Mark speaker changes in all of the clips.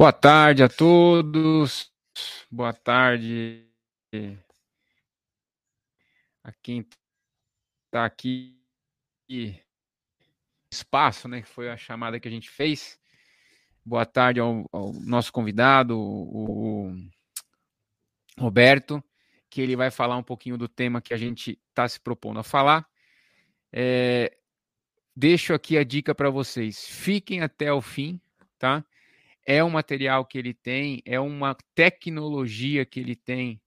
Speaker 1: Boa tarde a todos. Boa tarde a quem está aqui. Espaço, né? Que foi a chamada que a gente fez. Boa tarde ao, ao nosso convidado, o, Roberto, que ele vai falar um pouquinho do tema que a gente está se propondo a falar. É, deixo aqui a dica para vocês. Fiquem até o fim, tá? É um material que ele tem, é uma tecnologia que ele tem,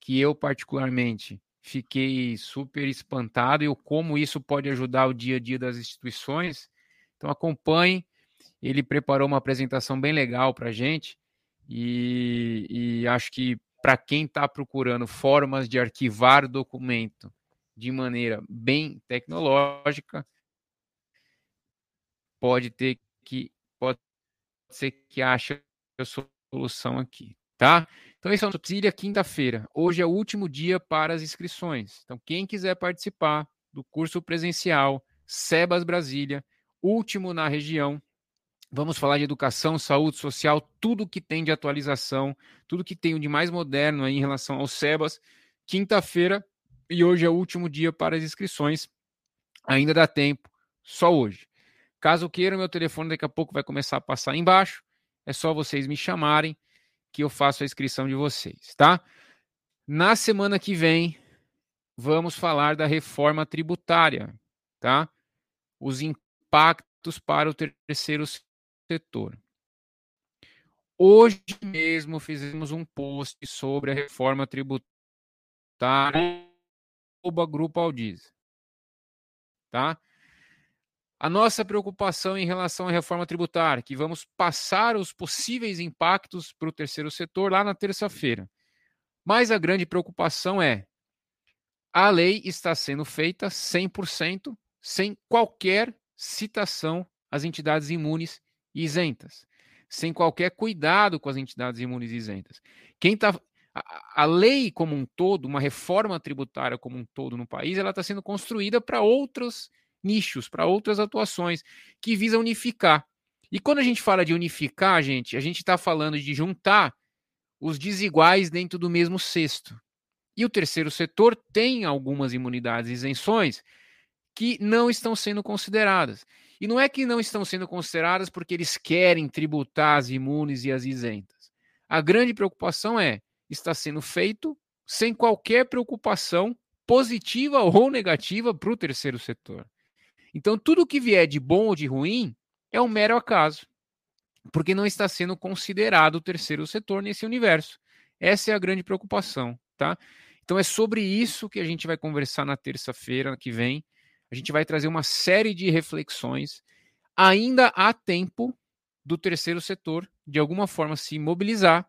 Speaker 1: que eu particularmente fiquei super espantado e o como isso pode ajudar o dia a dia das instituições. Então acompanhe, ele preparou uma apresentação bem legal para a gente e, e acho que para quem está procurando formas de arquivar documento de maneira bem tecnológica, pode ter que pode ser que ache a solução aqui, tá? Então, esse é o Subsídia quinta-feira. Hoje é o último dia para as inscrições. Então, quem quiser participar do curso presencial Sebas Brasília, último na região, vamos falar de educação, saúde social, tudo que tem de atualização, tudo que tem de mais moderno aí em relação ao Sebas. Quinta-feira e hoje é o último dia para as inscrições. Ainda dá tempo, só hoje. Caso queiram, meu telefone daqui a pouco vai começar a passar embaixo. É só vocês me chamarem que eu faço a inscrição de vocês, tá? Na semana que vem, vamos falar da reforma tributária, tá? Os impactos para o terceiro setor. Hoje mesmo fizemos um post sobre a reforma tributária Grupo Aldiz, tá? A nossa preocupação em relação à reforma tributária, que vamos passar os possíveis impactos para o terceiro setor lá na terça-feira. Mas a grande preocupação é: a lei está sendo feita 100% sem qualquer citação às entidades imunes e isentas, sem qualquer cuidado com as entidades imunes e isentas. Quem está a, a, lei como um todo, uma reforma tributária como um todo no país, ela está sendo construída para outros nichos, para outras atuações que visam unificar. E quando a gente fala de unificar, gente, a gente está falando de juntar os desiguais dentro do mesmo cesto. E o terceiro setor tem algumas imunidades e isenções que não estão sendo consideradas. E não é que não estão sendo consideradas porque eles querem tributar as imunes e as isentas. A grande preocupação é está sendo feito sem qualquer preocupação positiva ou negativa para o terceiro setor. Então, tudo que vier de bom ou de ruim é um mero acaso, porque não está sendo considerado o terceiro setor nesse universo. Essa é a grande preocupação, tá? Então, é sobre isso que a gente vai conversar na terça-feira que vem. A gente vai trazer uma série de reflexões. Ainda há tempo do terceiro setor, de alguma forma, se mobilizar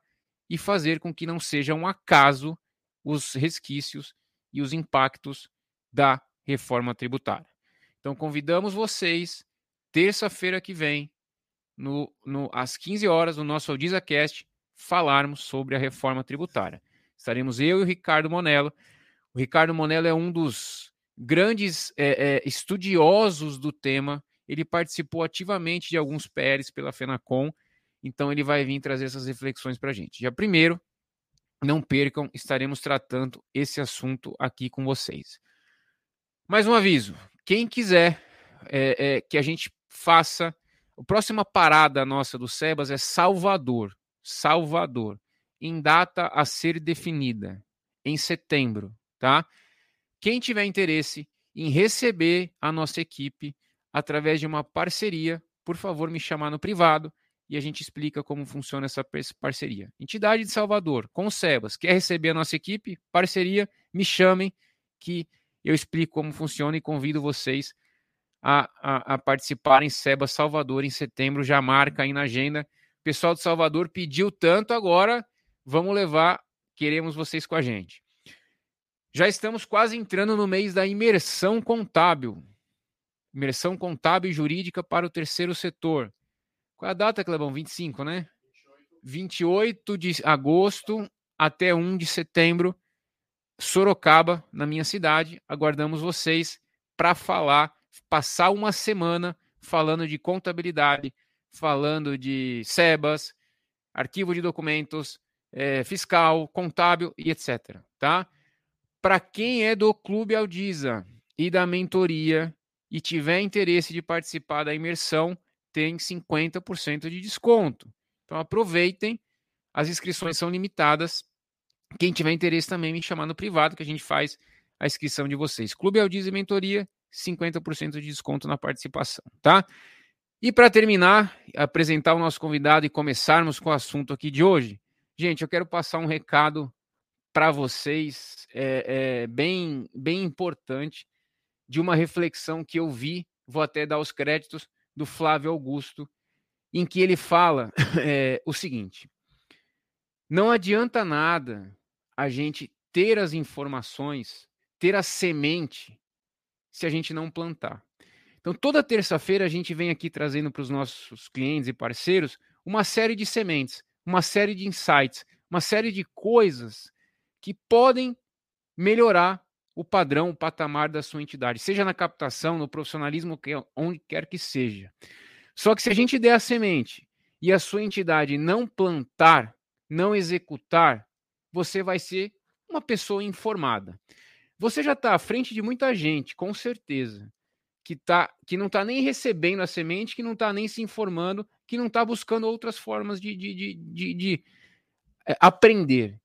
Speaker 1: e fazer com que não seja um acaso os resquícios e os impactos da reforma tributária. Então, convidamos vocês, terça-feira que vem, no, no, às 15 horas, no nosso AudizaCast, falarmos sobre a reforma tributária. Estaremos eu e o Ricardo Monello. O Ricardo Monello é um dos grandes é, é, estudiosos do tema. Ele participou ativamente de alguns PLs pela FENACOM, então ele vai vir trazer essas reflexões para a gente. Dia primeiro, não percam, estaremos tratando esse assunto aqui com vocês. Mais um aviso: quem quiser é, é, que a gente faça. A próxima parada nossa do Sebas é Salvador. Salvador. Em data a ser definida. Em setembro, tá? Quem tiver interesse em receber a nossa equipe através de uma parceria, por favor, me chamar no privado e a gente explica como funciona essa parceria. Entidade de Salvador, com o Sebas, quer receber a nossa equipe? Parceria, me chamem que eu explico como funciona e convido vocês a, a, a participar em Seba Salvador em setembro, já marca aí na agenda. O pessoal de Salvador pediu tanto, agora vamos levar, queremos vocês com a gente. Já estamos quase entrando no mês da imersão contábil. Imersão contábil e jurídica para o terceiro setor. Qual é a data, Clebão? 25, né? 28 de agosto até 1 de setembro. Sorocaba, na minha cidade. Aguardamos vocês para falar, passar uma semana falando de contabilidade, falando de SEBAS, arquivo de documentos, é, fiscal, contábil e etc. Tá? Para quem é do Clube Aldiza e da mentoria e tiver interesse de participar da imersão, tem 50% de desconto. Então aproveitem, as inscrições são limitadas. Quem tiver interesse também me chamar no privado que a gente faz a inscrição de vocês. Clube Aldiz e Mentoria, 50% de desconto na participação, tá? E para terminar, apresentar o nosso convidado e começarmos com o assunto aqui de hoje, gente, eu quero passar um recado para vocês é, é, bem, bem importante de uma reflexão que eu vi, vou até dar os créditos, do Flávio Augusto, em que ele fala é, o seguinte: não adianta nada a gente ter as informações ter a semente se a gente não plantar. Então, toda terça-feira a gente vem aqui trazendo para os nossos clientes e parceiros uma série de sementes, uma série de insights, uma série de coisas que podem melhorar o padrão, o patamar da sua entidade, seja na captação, no profissionalismo, onde quer que seja. Só que se a gente der a semente e a sua entidade não plantar, não executar, você vai ser uma pessoa informada. Você já está à frente de muita gente, com certeza, que, tá, que não está nem recebendo a semente, que não está nem se informando, que não está buscando outras formas de, de, de, de, de é, aprender.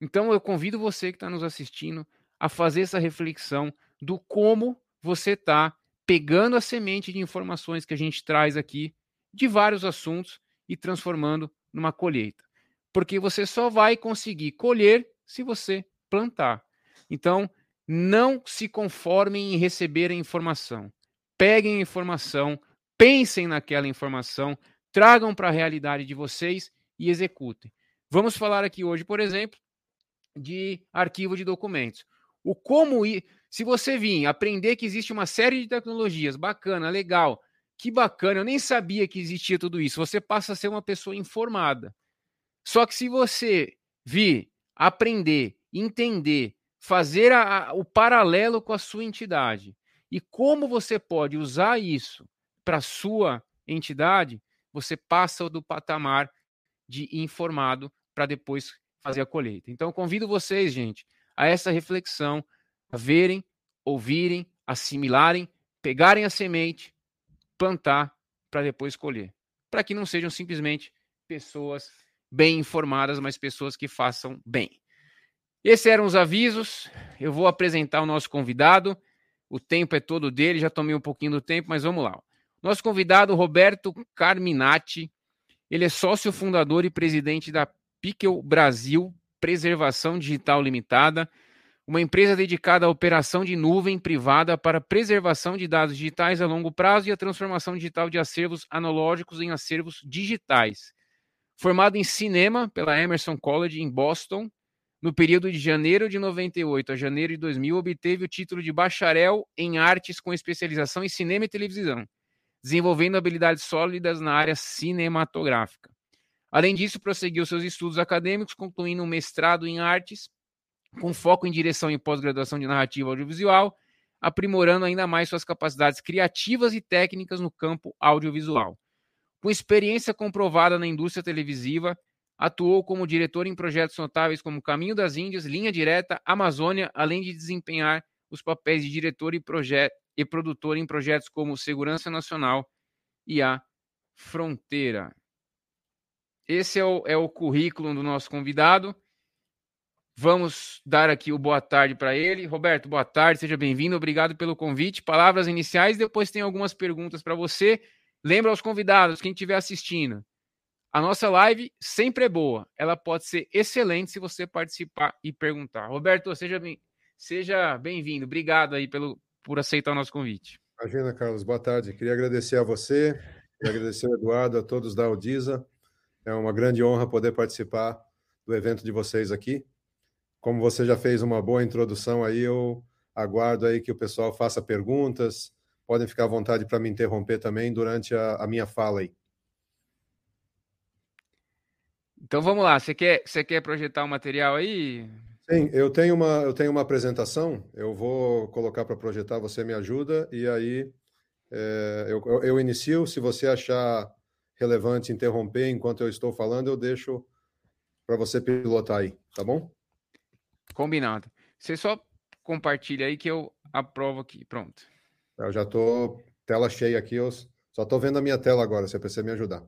Speaker 1: Então eu convido você que está nos assistindo a fazer essa reflexão do como você está pegando a semente de informações que a gente traz aqui de vários assuntos e transformando numa colheita. Porque você só vai conseguir colher se você plantar. Então, não se conformem em receber a informação. Peguem a informação, pensem naquela informação, tragam para a realidade de vocês e executem. Vamos falar aqui hoje, por exemplo, de arquivo de documentos. O como ir. Se você vir aprender que existe uma série de tecnologias, bacana, legal, que bacana, eu nem sabia que existia tudo isso. Você passa a ser uma pessoa informada. Só que se você vir aprender, entender, fazer a, a, o paralelo com a sua entidade e como você pode usar isso para sua entidade, você passa do patamar de informado para depois fazer a colheita. Então, convido vocês, gente, a essa reflexão, a verem, ouvirem, assimilarem, pegarem a semente, plantar para depois colher. Para que não sejam simplesmente pessoas bem informadas, mas pessoas que façam bem. Esses eram os avisos. Eu vou apresentar o nosso convidado. O tempo é todo dele, já tomei um pouquinho do tempo, mas vamos lá. Nosso convidado, Roberto Carminati, ele é sócio fundador e presidente da Piquel Brasil Preservação Digital Limitada, uma empresa dedicada à operação de nuvem privada para preservação de dados digitais a longo prazo e a transformação digital de acervos analógicos em acervos digitais. Formado em cinema pela Emerson College em Boston, no período de janeiro de 98 a janeiro de 2000, obteve o título de bacharel em artes com especialização em cinema e televisão, desenvolvendo habilidades sólidas na área cinematográfica. Além disso, prosseguiu seus estudos acadêmicos, concluindo um mestrado em artes, com foco em direção e pós-graduação de narrativa audiovisual, aprimorando ainda mais suas capacidades criativas e técnicas no campo audiovisual. Com experiência comprovada na indústria televisiva, Atuou como diretor em projetos notáveis como Caminho das Índias, Linha Direta, Amazônia, além de desempenhar os papéis de diretor e, e produtor em projetos como Segurança Nacional e a Fronteira. Esse é o, é o currículo do nosso convidado. Vamos dar aqui o boa tarde para ele. Roberto, boa tarde, seja bem-vindo, obrigado pelo convite. Palavras iniciais, depois tem algumas perguntas para você. Lembra aos convidados, quem estiver assistindo, a nossa live sempre é boa. Ela pode ser excelente se você participar e perguntar. Roberto, seja bem, seja bem-vindo. Obrigado aí pelo, por aceitar o nosso convite.
Speaker 2: Imagina, Carlos. Boa tarde. Queria agradecer a você, queria agradecer ao Eduardo, a todos da Audisa. É uma grande honra poder participar do evento de vocês aqui. Como você já fez uma boa introdução aí, eu aguardo aí que o pessoal faça perguntas. Podem ficar à vontade para me interromper também durante a, a minha fala aí.
Speaker 1: Então vamos lá, você quer, você quer projetar o um material aí?
Speaker 2: Sim, eu tenho uma, eu tenho uma apresentação, eu vou colocar para projetar, você me ajuda, e aí é, eu, eu inicio, se você achar relevante interromper enquanto eu estou falando, eu deixo para você pilotar aí, tá bom?
Speaker 1: Combinado. Você só compartilha aí que eu aprovo aqui. Pronto.
Speaker 2: Eu já estou tela cheia aqui, eu só estou vendo a minha tela agora, se você me ajudar.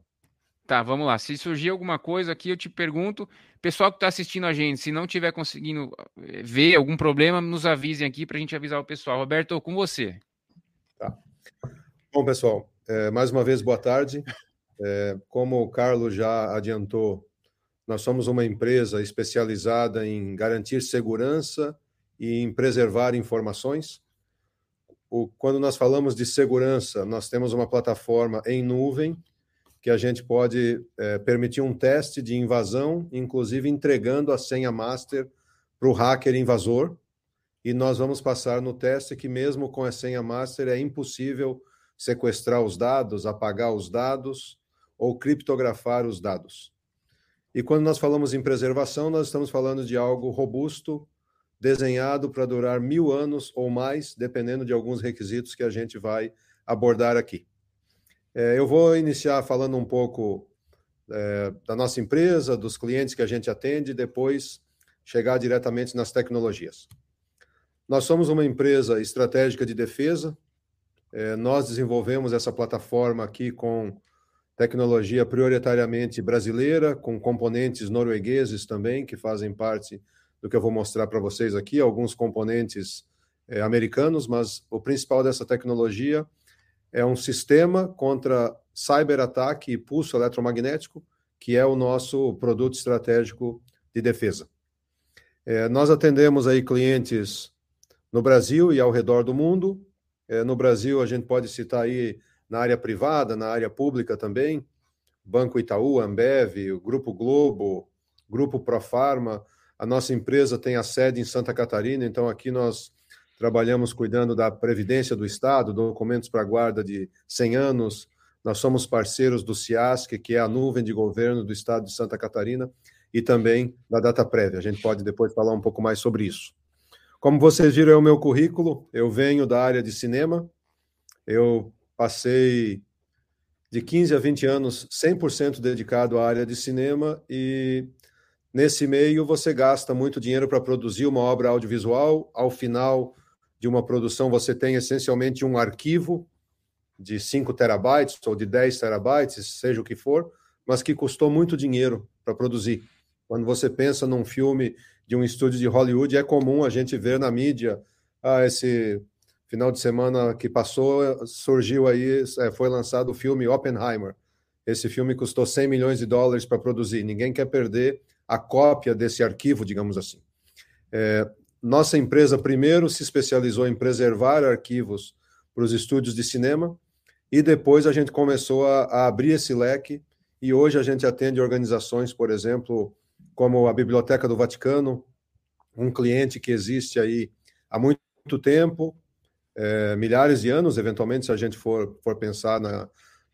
Speaker 1: Tá, vamos lá. Se surgir alguma coisa aqui, eu te pergunto. Pessoal que está assistindo a gente, se não estiver conseguindo eh, ver algum problema, nos avisem aqui para a gente avisar o pessoal. Roberto, com você.
Speaker 2: Tá. Bom, pessoal, é, mais uma vez, boa tarde. É, como o Carlos já adiantou, nós somos uma empresa especializada em garantir segurança e em preservar informações. O, quando nós falamos de segurança, nós temos uma plataforma em nuvem que a gente pode é, permitir um teste de invasão, inclusive entregando a senha master para o hacker invasor. E nós vamos passar no teste que, mesmo com a senha master, é impossível sequestrar os dados, apagar os dados ou criptografar os dados. E quando nós falamos em preservação, nós estamos falando de algo robusto, desenhado para durar mil anos ou mais, dependendo de alguns requisitos que a gente vai abordar aqui. É, eu vou iniciar falando um pouco é, da nossa empresa, dos clientes que a gente atende, e depois chegar diretamente nas tecnologias. Nós somos uma empresa estratégica de defesa. É, nós desenvolvemos essa plataforma aqui com tecnologia prioritariamente brasileira, com componentes noruegueses também, que fazem parte do que eu vou mostrar para vocês aqui, alguns componentes é, americanos, mas o principal dessa tecnologia é um sistema contra cyberataque e pulso eletromagnético, que é o nosso produto estratégico de defesa. É, nós atendemos aí clientes no Brasil e ao redor do mundo. É, no Brasil, a gente pode citar aí na área privada, na área pública também, Banco Itaú, Ambev, o Grupo Globo, Grupo Profarma. A nossa empresa tem a sede em Santa Catarina, então aqui nós trabalhamos cuidando da Previdência do Estado, documentos para guarda de 100 anos. Nós somos parceiros do CIASC, que é a nuvem de governo do Estado de Santa Catarina, e também da Data Prévia. A gente pode depois falar um pouco mais sobre isso. Como vocês viram, é o meu currículo. Eu venho da área de cinema. Eu passei de 15 a 20 anos 100% dedicado à área de cinema e nesse meio você gasta muito dinheiro para produzir uma obra audiovisual. Ao final, de uma produção, você tem essencialmente um arquivo de 5 terabytes ou de 10 terabytes, seja o que for, mas que custou muito dinheiro para produzir. Quando você pensa num filme de um estúdio de Hollywood, é comum a gente ver na mídia, ah, esse final de semana que passou, surgiu aí, é, foi lançado o filme Oppenheimer. Esse filme custou 100 milhões de dólares para produzir. Ninguém quer perder a cópia desse arquivo, digamos assim. É, nossa empresa primeiro se especializou em preservar arquivos para os estúdios de cinema e depois a gente começou a, a, abrir esse leque e hoje a gente atende organizações, por exemplo, como a Biblioteca do Vaticano, um cliente que existe aí há muito tempo, é, milhares de anos, eventualmente, se a gente for, for pensar na,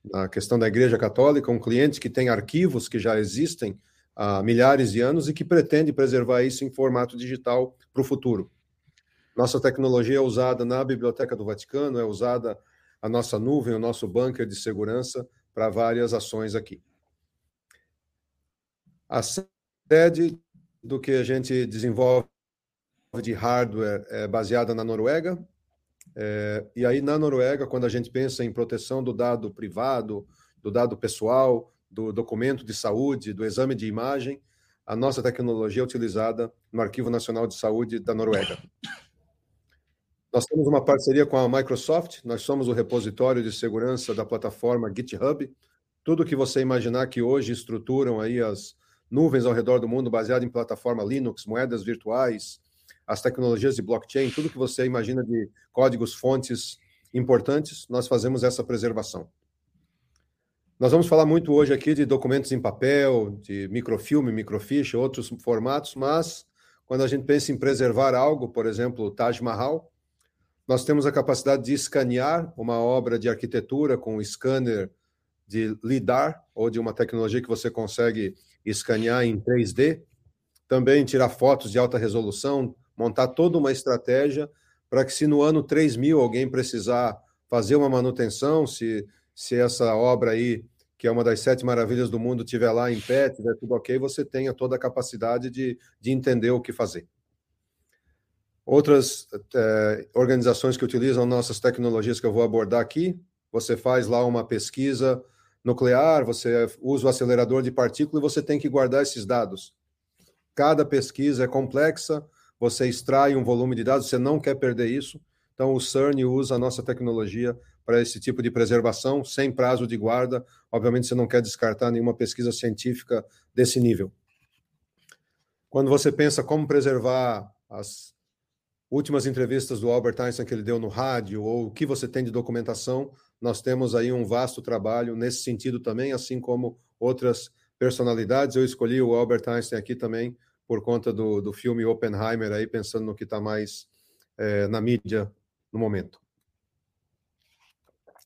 Speaker 2: na questão da Igreja Católica, um cliente que tem arquivos que já existem há milhares de anos e que pretende preservar isso em formato digital para o futuro. Nossa tecnologia é usada na Biblioteca do Vaticano, é usada a nossa nuvem, o nosso bunker de segurança para várias ações aqui. A sede do que a gente desenvolve de hardware é baseada na Noruega. É, e aí, na Noruega, quando a gente pensa em proteção do dado privado, do dado pessoal, do documento de saúde, do exame de imagem, a nossa tecnologia é utilizada no Arquivo Nacional de Saúde da Noruega. Nós temos uma parceria com a Microsoft, nós somos o repositório de segurança da plataforma GitHub. Tudo que você imaginar que hoje estruturam aí as nuvens ao redor do mundo baseado em plataforma Linux, moedas virtuais, as tecnologias de blockchain, tudo que você imagina de códigos fontes importantes, nós fazemos essa preservação. Nós vamos falar muito hoje aqui de documentos em papel, de microfilme, microfiche, outros formatos, mas quando a gente pensa em preservar algo, por exemplo, o Taj Mahal, nós temos a capacidade de escanear uma obra de arquitetura com um scanner de LIDAR, ou de uma tecnologia que você consegue escanear em 3D, também tirar fotos de alta resolução, montar toda uma estratégia para que se no ano 3000 alguém precisar fazer uma manutenção, se, se essa obra aí que é uma das sete maravilhas do mundo, estiver lá em pé, estiver tudo ok, você tenha toda a capacidade de, de entender o que fazer. Outras é, organizações que utilizam nossas tecnologias que eu vou abordar aqui, você faz lá uma pesquisa nuclear, você usa o acelerador de partícula e você tem que guardar esses dados. Cada pesquisa é complexa, você extrai um volume de dados, você não quer perder isso. Então, o CERN usa a nossa tecnologia para esse tipo de preservação, sem prazo de guarda. Obviamente, você não quer descartar nenhuma pesquisa científica desse nível. Quando você pensa como preservar as últimas entrevistas do Albert Einstein que ele deu no rádio, ou o que você tem de documentação, nós temos aí um vasto trabalho nesse sentido também, assim como outras personalidades. Eu escolhi o Albert Einstein aqui também por conta do, do filme Oppenheimer, aí pensando no que está mais é, na mídia no momento.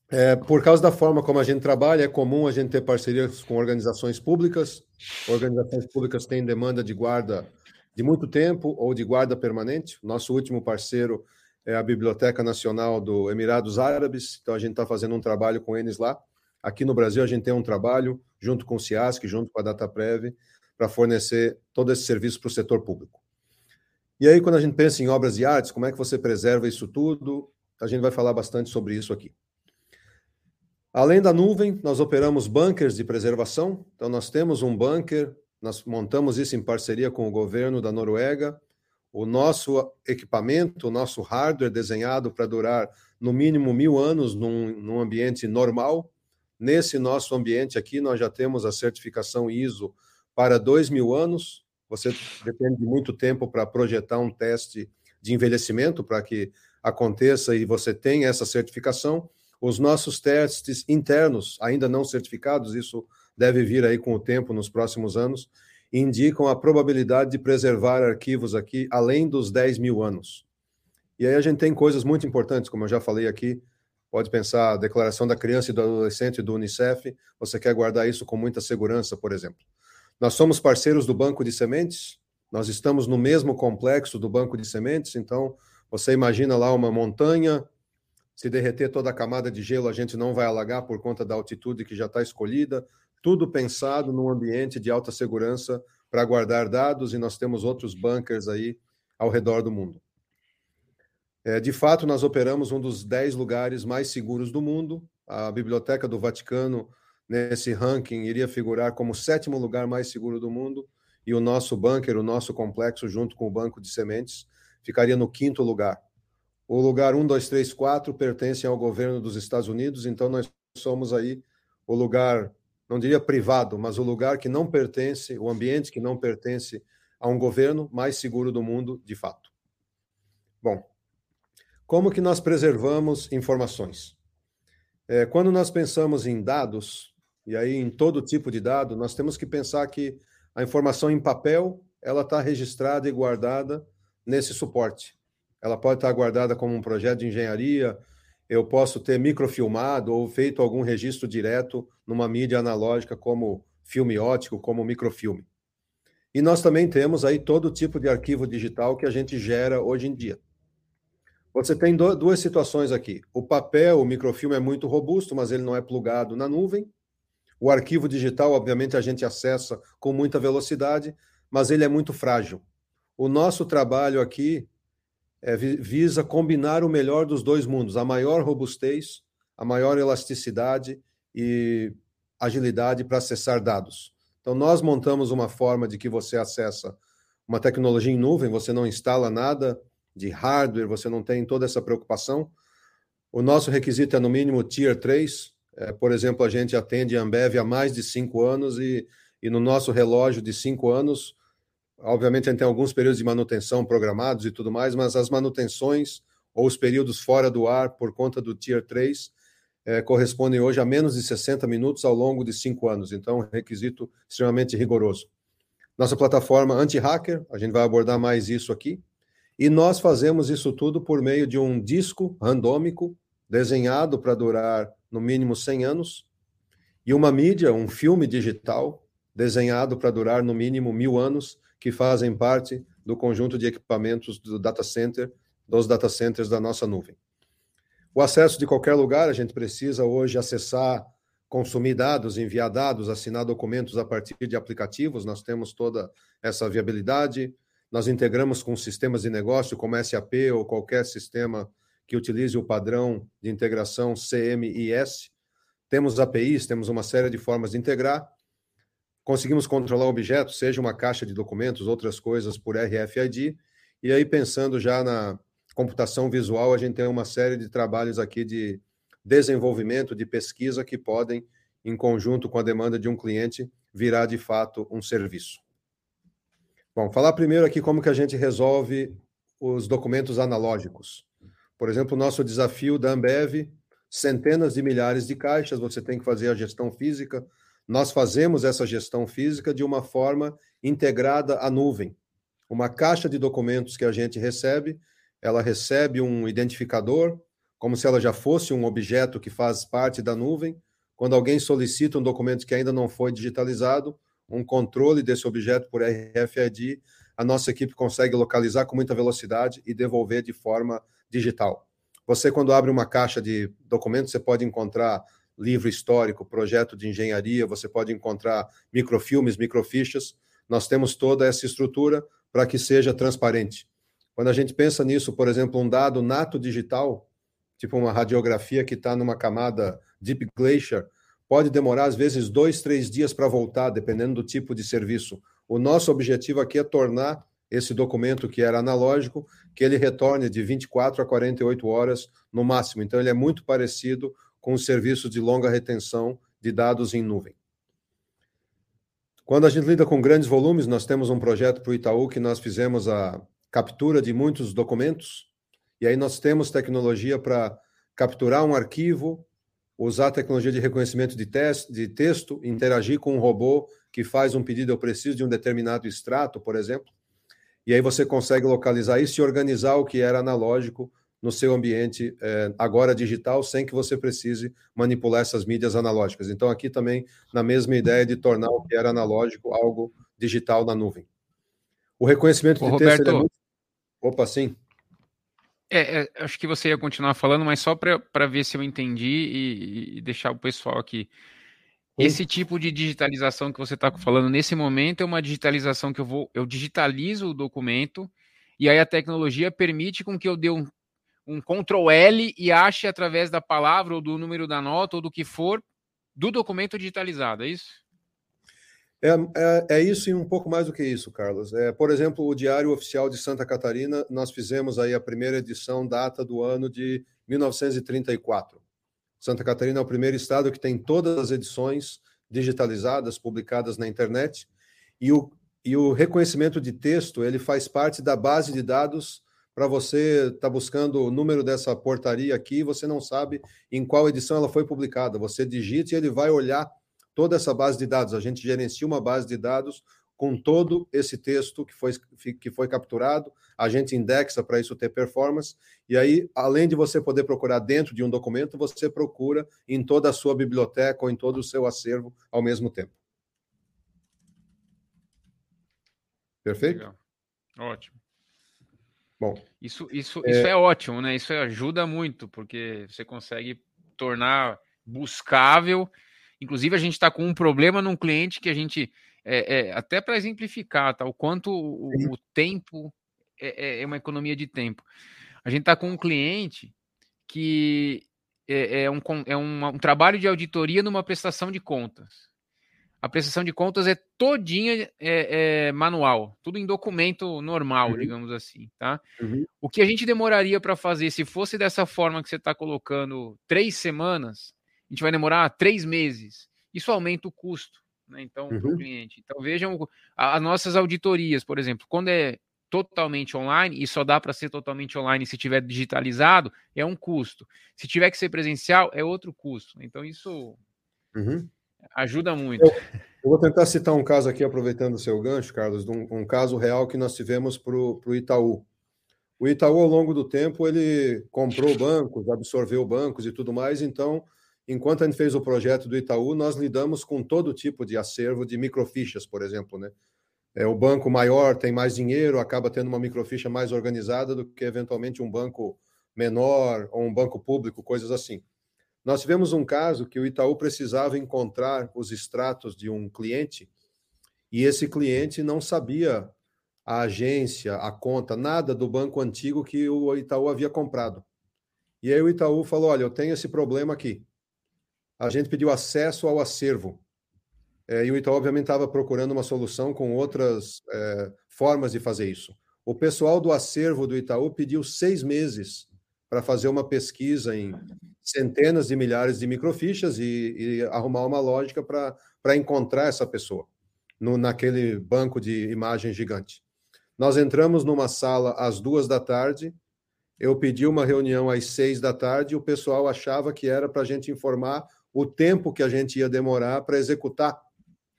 Speaker 2: É, por causa da forma como a gente trabalha, é comum a gente ter parcerias com organizações públicas. Organizações públicas têm demanda de guarda de muito tempo ou de guarda permanente. Nosso último parceiro é a Biblioteca Nacional do Emirados Árabes, então a gente está fazendo um trabalho com eles lá. Aqui no Brasil, a gente tem um trabalho junto com o CIASC, junto com a DataPrev, para fornecer todo esse serviço para o setor público. E aí, quando a gente pensa em obras de artes, como é que você preserva isso tudo? A gente vai falar bastante sobre isso aqui. Além da nuvem, nós operamos bunkers de preservação. Então, nós temos um bunker nós montamos isso em parceria com o governo da Noruega. O nosso equipamento, o nosso hardware desenhado para durar no mínimo mil anos num, num ambiente normal. Nesse nosso ambiente aqui, nós já temos a certificação ISO para dois mil anos. Você depende de muito tempo para projetar um teste de envelhecimento para que aconteça e você tenha essa certificação. Os nossos testes internos, ainda não certificados, isso deve vir aí com o tempo nos próximos anos, indicam a probabilidade de preservar arquivos aqui além dos 10 mil anos. E aí a gente tem coisas muito importantes, como eu já falei aqui, pode pensar a declaração da criança e do adolescente do Unicef, você quer guardar isso com muita segurança, por exemplo. Nós somos parceiros do Banco de Sementes, nós estamos no mesmo complexo do Banco de Sementes, então você imagina lá uma montanha, se derreter toda a camada de gelo, a gente não vai alagar por conta da altitude que já está escolhida, tudo pensado num ambiente de alta segurança para guardar dados e nós temos outros bunkers aí ao redor do mundo. É, de fato, nós operamos um dos dez lugares mais seguros do mundo. A Biblioteca do Vaticano, nesse ranking, iria figurar como o sétimo lugar mais seguro do mundo, e o nosso bunker, o nosso complexo, junto com o Banco de Sementes, ficaria no quinto lugar. O lugar 1, 2, 3, 4 pertence ao governo dos Estados Unidos, então nós somos aí o lugar não diria privado, mas o lugar que não pertence, o ambiente que não pertence a um governo mais seguro do mundo, de fato. Bom, como que nós preservamos informações? É, quando nós pensamos em dados, e aí em todo tipo de dado, nós temos que pensar que a informação em papel ela está registrada e guardada nesse suporte. Ela pode estar guardada como um projeto de engenharia, eu posso ter microfilmado ou feito algum registro direto numa mídia analógica como filme ótico, como microfilme. E nós também temos aí todo tipo de arquivo digital que a gente gera hoje em dia. Você tem duas situações aqui. O papel, o microfilme é muito robusto, mas ele não é plugado na nuvem. O arquivo digital, obviamente, a gente acessa com muita velocidade, mas ele é muito frágil. O nosso trabalho aqui é, visa combinar o melhor dos dois mundos, a maior robustez, a maior elasticidade e agilidade para acessar dados. Então, nós montamos uma forma de que você acessa uma tecnologia em nuvem, você não instala nada de hardware, você não tem toda essa preocupação. O nosso requisito é, no mínimo, Tier 3. É, por exemplo, a gente atende a Ambev há mais de cinco anos e, e no nosso relógio de cinco anos, Obviamente, a gente tem alguns períodos de manutenção programados e tudo mais, mas as manutenções ou os períodos fora do ar por conta do Tier 3 é, correspondem hoje a menos de 60 minutos ao longo de cinco anos. Então, é um requisito extremamente rigoroso. Nossa plataforma anti-hacker, a gente vai abordar mais isso aqui. E nós fazemos isso tudo por meio de um disco randômico desenhado para durar no mínimo 100 anos e uma mídia, um filme digital desenhado para durar no mínimo mil anos que fazem parte do conjunto de equipamentos do data center, dos data centers da nossa nuvem. O acesso de qualquer lugar, a gente precisa hoje acessar consumir dados, enviar dados, assinar documentos a partir de aplicativos, nós temos toda essa viabilidade. Nós integramos com sistemas de negócio como SAP ou qualquer sistema que utilize o padrão de integração CMIS. Temos APIs, temos uma série de formas de integrar. Conseguimos controlar objetos, seja uma caixa de documentos, outras coisas por RFID. E aí, pensando já na computação visual, a gente tem uma série de trabalhos aqui de desenvolvimento, de pesquisa que podem, em conjunto com a demanda de um cliente, virar de fato um serviço. Bom, falar primeiro aqui como que a gente resolve os documentos analógicos. Por exemplo, o nosso desafio da Ambev, centenas de milhares de caixas, você tem que fazer a gestão física. Nós fazemos essa gestão física de uma forma integrada à nuvem. Uma caixa de documentos que a gente recebe, ela recebe um identificador, como se ela já fosse um objeto que faz parte da nuvem. Quando alguém solicita um documento que ainda não foi digitalizado, um controle desse objeto por RFID, a nossa equipe consegue localizar com muita velocidade e devolver de forma digital. Você, quando abre uma caixa de documentos, você pode encontrar livro histórico, projeto de engenharia, você pode encontrar microfilmes, microfichas. Nós temos toda essa estrutura para que seja transparente. Quando a gente pensa nisso, por exemplo, um dado nato digital, tipo uma radiografia que está numa camada Deep Glacier, pode demorar às vezes dois, três dias para voltar, dependendo do tipo de serviço. O nosso objetivo aqui é tornar esse documento que era analógico, que ele retorne de 24 a 48 horas no máximo. Então, ele é muito parecido com o serviço de longa retenção de dados em nuvem. Quando a gente lida com grandes volumes, nós temos um projeto para o Itaú que nós fizemos a captura de muitos documentos, e aí nós temos tecnologia para capturar um arquivo, usar tecnologia de reconhecimento de, de texto, interagir com um robô que faz um pedido, eu preciso de um determinado extrato, por exemplo, e aí você consegue localizar isso e organizar o que era analógico no seu ambiente é, agora digital, sem que você precise manipular essas mídias analógicas. Então, aqui também, na mesma ideia de tornar o que era analógico algo digital na nuvem. O reconhecimento Ô, de Roberto, texto é muito... Opa, sim.
Speaker 1: É, é, acho que você ia continuar falando, mas só para ver se eu entendi e, e deixar o pessoal aqui. Esse tipo de digitalização que você está falando nesse momento é uma digitalização que eu vou, eu digitalizo o documento e aí a tecnologia permite com que eu dê um, um Ctrl L e ache através da palavra ou do número da nota ou do que for do documento digitalizado, é isso?
Speaker 2: É, é, é, isso e um pouco mais do que isso, Carlos. É, por exemplo, o Diário Oficial de Santa Catarina, nós fizemos aí a primeira edição, data do ano de 1934. Santa Catarina é o primeiro estado que tem todas as edições digitalizadas, publicadas na internet, e o, e o reconhecimento de texto ele faz parte da base de dados para você estar tá buscando o número dessa portaria aqui, você não sabe em qual edição ela foi publicada. Você digita e ele vai olhar toda essa base de dados. A gente gerencia uma base de dados com todo esse texto que foi, que foi capturado, a gente indexa para isso ter performance, e aí, além de você poder procurar dentro de um documento, você procura em toda a sua biblioteca ou em todo o seu acervo ao mesmo tempo. Perfeito? Legal.
Speaker 1: Ótimo. Bom, isso, isso, é... isso é ótimo, né? Isso ajuda muito, porque você consegue tornar buscável. Inclusive, a gente está com um problema num cliente que a gente é, é, até para exemplificar, tá? O quanto o, o tempo é, é, é, uma economia de tempo. A gente está com um cliente que é, é, um, é um, um, trabalho de auditoria numa prestação de contas. A prestação de contas é todinha é, é manual, tudo em documento normal, uhum. digamos assim, tá? Uhum. O que a gente demoraria para fazer, se fosse dessa forma que você está colocando, três semanas, a gente vai demorar três meses. Isso aumenta o custo né? Então, uhum. para o cliente. Então, vejam as nossas auditorias, por exemplo, quando é totalmente online, e só dá para ser totalmente online se tiver digitalizado, é um custo. Se tiver que ser presencial, é outro custo. Então, isso uhum. Ajuda muito.
Speaker 2: Eu, eu, vou tentar citar um caso aqui, aproveitando o seu gancho, Carlos, um, um caso real que nós tivemos para o Itaú. O Itaú, ao longo do tempo, ele comprou bancos, absorveu bancos e tudo mais, então enquanto a gente fez o projeto do Itaú, nós lidamos com todo tipo de acervo de microfichas, por exemplo, né? É, o banco maior tem mais dinheiro, acaba tendo uma microficha mais organizada do que eventualmente um banco menor ou um banco público, coisas assim. Nós tivemos um caso que o Itaú precisava encontrar os extratos de um cliente e esse cliente não sabia a agência, a conta, nada do banco antigo que o Itaú havia comprado. E aí o Itaú falou: Olha, eu tenho esse problema aqui. A gente pediu acesso ao acervo. É, e o Itaú, obviamente, estava procurando uma solução com outras é, formas de fazer isso. O pessoal do acervo do Itaú pediu seis meses para fazer uma pesquisa em centenas de milhares de microfichas e, e arrumar uma lógica para encontrar essa pessoa no, naquele banco de imagem gigante. Nós entramos numa sala às duas da tarde, eu pedi uma reunião às seis da tarde, e o pessoal achava que era para a gente informar o tempo que a gente ia demorar para executar.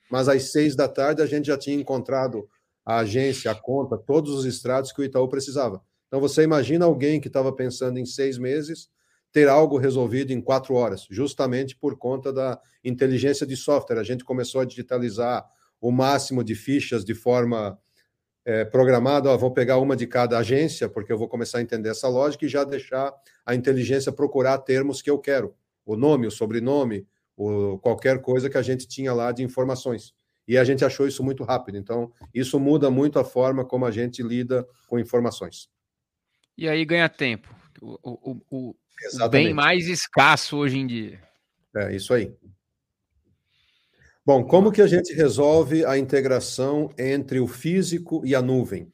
Speaker 2: Mas às seis da tarde a gente já tinha encontrado a agência, a conta, todos os extratos que o Itaú precisava. Então você imagina alguém que estava pensando em seis meses ter algo resolvido em quatro horas, justamente por conta da inteligência de software. A gente começou a digitalizar o máximo de fichas de forma é, programada. Ó, vou pegar uma de cada agência, porque eu vou começar a entender essa lógica e já deixar a inteligência procurar termos que eu quero. O nome, o sobrenome, o, qualquer coisa que a gente tinha lá de informações. E a gente achou isso muito rápido. Então, isso muda muito a forma como a gente lida com informações.
Speaker 1: E aí ganha tempo. O, o, o bem mais escasso hoje em dia.
Speaker 2: É, isso aí. Bom, como que a gente resolve a integração entre o físico e a nuvem?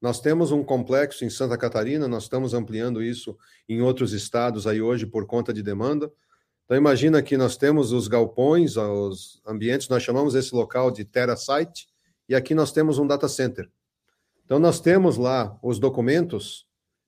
Speaker 2: Nós temos um complexo em Santa Catarina, nós estamos ampliando isso em outros estados aí hoje por conta de demanda. Então imagina que nós temos os galpões, os ambientes, nós chamamos esse local de TerraSite, e aqui nós temos um data center. Então nós temos lá os documentos,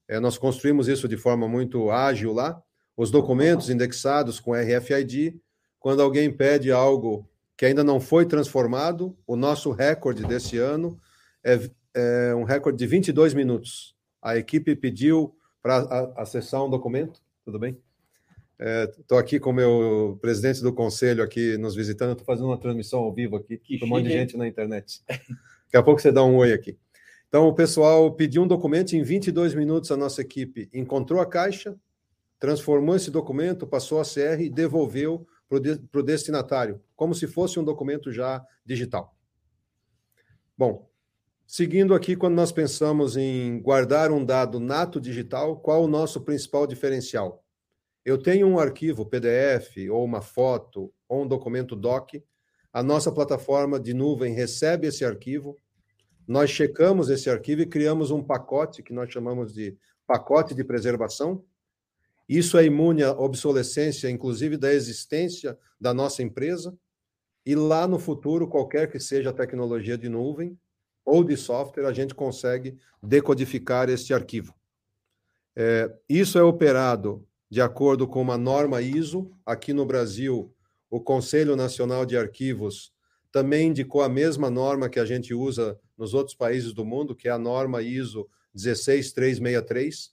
Speaker 2: é, nós construímos isso de forma muito ágil lá, os documentos indexados com RFID. Quando alguém pede algo que ainda não foi transformado. O nosso recorde desse ano é, é um recorde de 22 minutos. A equipe pediu para acessar um documento, tudo bem? Estou é, aqui com o meu presidente do conselho aqui nos visitando, estou fazendo uma transmissão ao vivo aqui, com um monte de gente na internet. Daqui a pouco você dá um oi aqui. Então, o pessoal pediu um documento, em 22 minutos a nossa equipe encontrou a caixa, transformou esse documento, passou a CR e devolveu para o destinatário, como se fosse um documento já digital. Bom, seguindo aqui, quando nós pensamos em guardar um dado nato digital, qual o nosso principal diferencial? Eu tenho um arquivo PDF, ou uma foto, ou um documento doc, a nossa plataforma de nuvem recebe esse arquivo, nós checamos esse arquivo e criamos um pacote que nós chamamos de pacote de preservação, isso é imune à obsolescência, inclusive da existência da nossa empresa. E lá no futuro, qualquer que seja a tecnologia de nuvem ou de software, a gente consegue decodificar este arquivo. É, isso é operado de acordo com uma norma ISO. Aqui no Brasil, o Conselho Nacional de Arquivos também indicou a mesma norma que a gente usa nos outros países do mundo, que é a norma ISO 16363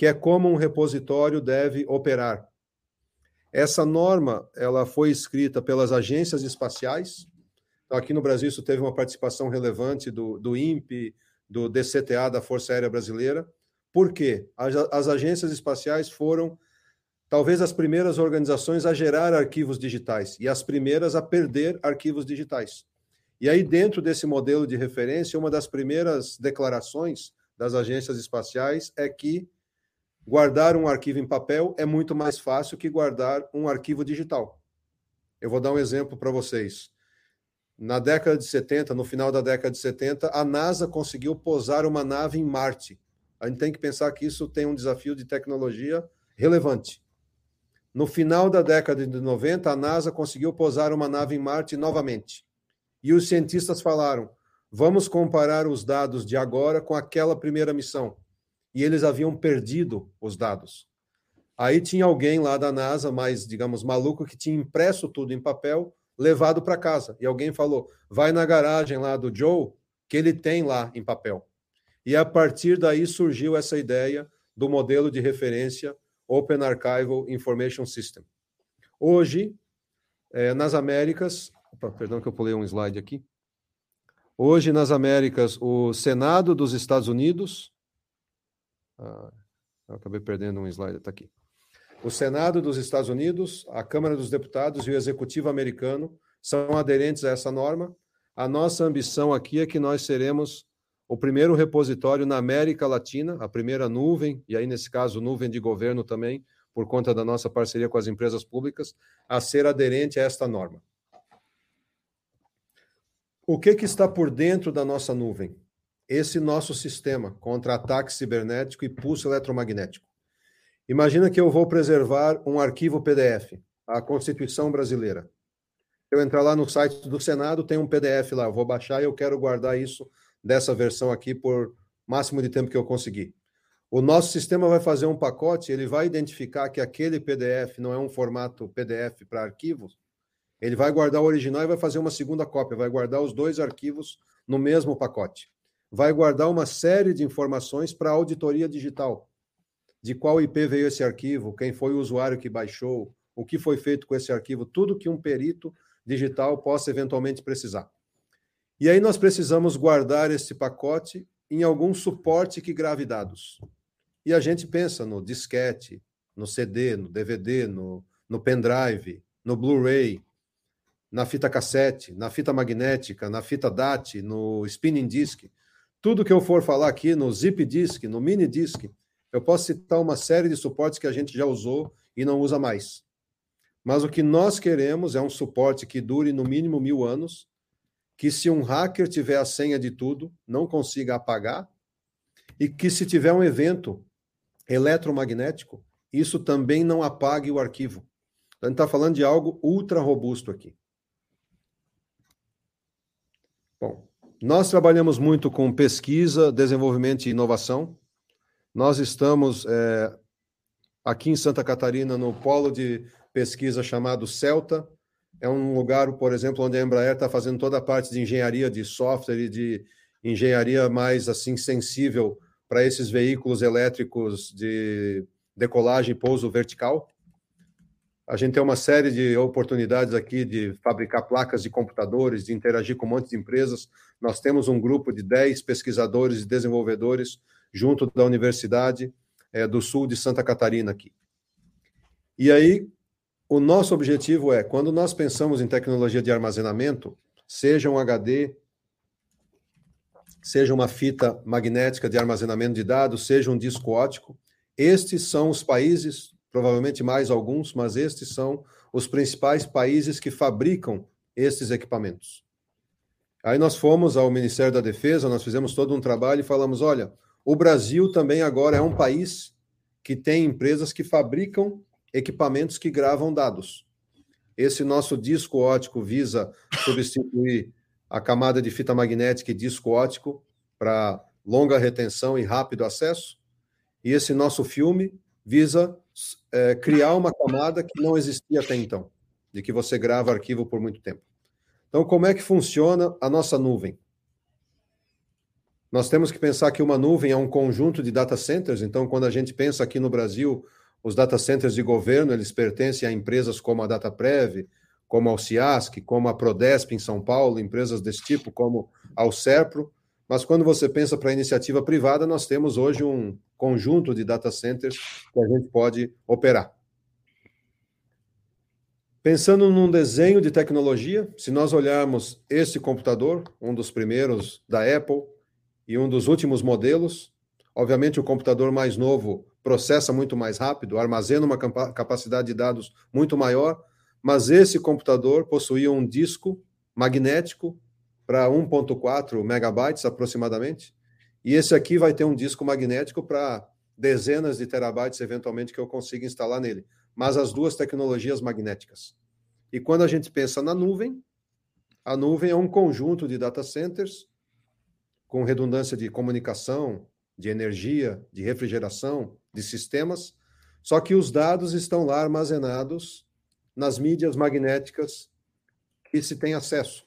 Speaker 2: que é como um repositório deve operar. Essa norma ela foi escrita pelas agências espaciais. Então, aqui no Brasil, isso teve uma participação relevante do, do INPE, do DCTA, da Força Aérea Brasileira. Por quê? As, as agências espaciais foram talvez as primeiras organizações a gerar arquivos digitais e as primeiras a perder arquivos digitais. E aí, dentro desse modelo de referência, uma das primeiras declarações das agências espaciais é que guardar um arquivo em papel é muito mais fácil que guardar um arquivo digital. Eu vou dar um exemplo para vocês. Na década de 70, no final da década de 70, a NASA conseguiu posar uma nave em Marte. A gente tem que pensar que isso tem um desafio de tecnologia relevante. No final da década de 90, a NASA conseguiu posar uma nave em Marte novamente. E os cientistas falaram: vamos comparar os dados de agora com aquela primeira missão e eles haviam perdido os dados. Aí tinha alguém lá da NASA, mais, digamos, maluco, que tinha impresso tudo em papel, levado para casa. E alguém falou: vai na garagem lá do Joe, que ele tem lá em papel. E a partir daí surgiu essa ideia do modelo de referência Open Archival Information System. Hoje, é, nas Américas, opa, perdão que eu pulei um slide aqui. Hoje, nas Américas, o Senado dos Estados Unidos, ah, acabei perdendo um slide, está aqui. O Senado dos Estados Unidos, a Câmara dos Deputados e o Executivo americano são aderentes a essa norma. A nossa ambição aqui é que nós seremos o primeiro repositório na América Latina, a primeira nuvem, e aí nesse caso nuvem de governo também, por conta da nossa parceria com as empresas públicas, a ser aderente a esta norma. O que, que está por dentro da nossa nuvem? Esse nosso sistema contra ataque cibernético e pulso eletromagnético. Imagina que eu vou preservar um arquivo PDF, a Constituição Brasileira. Eu entrar lá no site do Senado, tem um PDF lá, eu vou baixar e eu quero guardar isso dessa versão aqui por máximo de tempo que eu conseguir. O nosso sistema vai fazer um pacote, ele vai identificar que aquele PDF não é um formato PDF para arquivos, ele vai guardar o original e vai fazer uma segunda cópia, vai guardar os dois arquivos no mesmo pacote. Vai guardar uma série de informações para auditoria digital. De qual IP veio esse arquivo, quem foi o usuário que baixou, o que foi feito com esse arquivo, tudo que um perito digital possa eventualmente precisar. E aí nós precisamos guardar esse pacote em algum suporte que grave dados. E a gente pensa no disquete, no CD, no DVD, no, no pendrive, no Blu-ray, na fita cassete, na fita magnética, na fita DAT, no spinning disk. Tudo que eu for falar aqui no zip disk, no mini disk, eu posso citar uma série de suportes que a gente já usou e não usa mais. Mas o que nós queremos é um suporte que dure no mínimo mil anos, que se um hacker tiver a senha de tudo, não consiga apagar, e que se tiver um evento eletromagnético, isso também não apague o arquivo. Então, a gente está falando de algo ultra robusto aqui. Bom, nós trabalhamos muito com pesquisa, desenvolvimento e inovação. Nós estamos é, aqui em Santa Catarina no polo de pesquisa chamado Celta. É um lugar, por exemplo, onde a Embraer está fazendo toda a parte de engenharia de software e de engenharia mais assim sensível para esses veículos elétricos de decolagem e pouso vertical. A gente tem uma série de oportunidades aqui de fabricar placas de computadores, de interagir com um monte de empresas. Nós temos um grupo de 10 pesquisadores e desenvolvedores junto da Universidade é, do Sul de Santa Catarina aqui. E aí, o nosso objetivo é, quando nós pensamos em tecnologia de armazenamento, seja um HD, seja uma fita magnética de armazenamento de dados, seja um disco ótico. Estes são os países, provavelmente mais alguns, mas estes são os principais países que fabricam esses equipamentos. Aí nós fomos ao Ministério da Defesa, nós fizemos todo um trabalho e falamos: olha, o Brasil também agora é um país que tem empresas que fabricam equipamentos que gravam dados. Esse nosso disco ótico visa substituir a camada de fita magnética e disco ótico para longa retenção e rápido acesso. E esse nosso filme visa é, criar uma camada que não existia até então, de que você grava arquivo por muito tempo. Então, como é que funciona a nossa nuvem? Nós temos que pensar que uma nuvem é um conjunto de data centers, então, quando a gente pensa aqui no Brasil, os data centers de governo, eles pertencem a empresas como a DataPrev, como a Ciasc, como a Prodesp em São Paulo, empresas desse tipo, como a Serpro. Mas quando você pensa para a iniciativa privada, nós temos hoje um conjunto de data centers que a gente pode operar. Pensando num desenho de tecnologia, se nós olharmos esse computador, um dos primeiros da Apple e um dos últimos modelos, obviamente o computador mais novo processa muito mais rápido, armazena uma capacidade de dados muito maior, mas esse computador possuía um disco magnético para 1.4 megabytes aproximadamente, e esse aqui vai ter um disco magnético para dezenas de terabytes eventualmente que eu consiga instalar nele, mas as duas tecnologias magnéticas. E quando a gente pensa na nuvem, a nuvem é um conjunto de data centers com redundância de comunicação, de energia, de refrigeração, de sistemas, só que os dados estão lá armazenados nas mídias magnéticas que se tem acesso.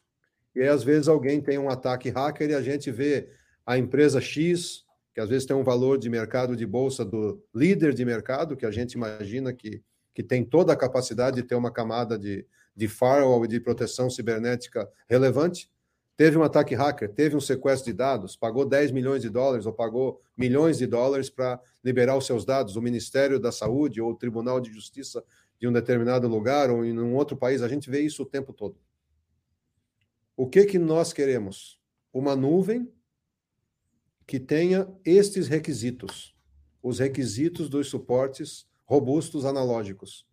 Speaker 2: E aí, às vezes, alguém tem um ataque hacker e a gente vê a empresa X, que às vezes tem um valor de mercado de bolsa do líder de mercado, que a gente imagina que, que tem toda a capacidade de ter uma camada de, de firewall e de proteção cibernética relevante, teve um ataque hacker, teve um sequestro de dados, pagou 10 milhões de dólares ou pagou milhões de dólares para liberar os seus dados, o Ministério da Saúde ou o Tribunal de Justiça de um determinado lugar ou em um outro país, a gente vê isso o tempo todo. O que que nós queremos? Uma nuvem que tenha estes requisitos, os requisitos dos suportes robustos analógicos.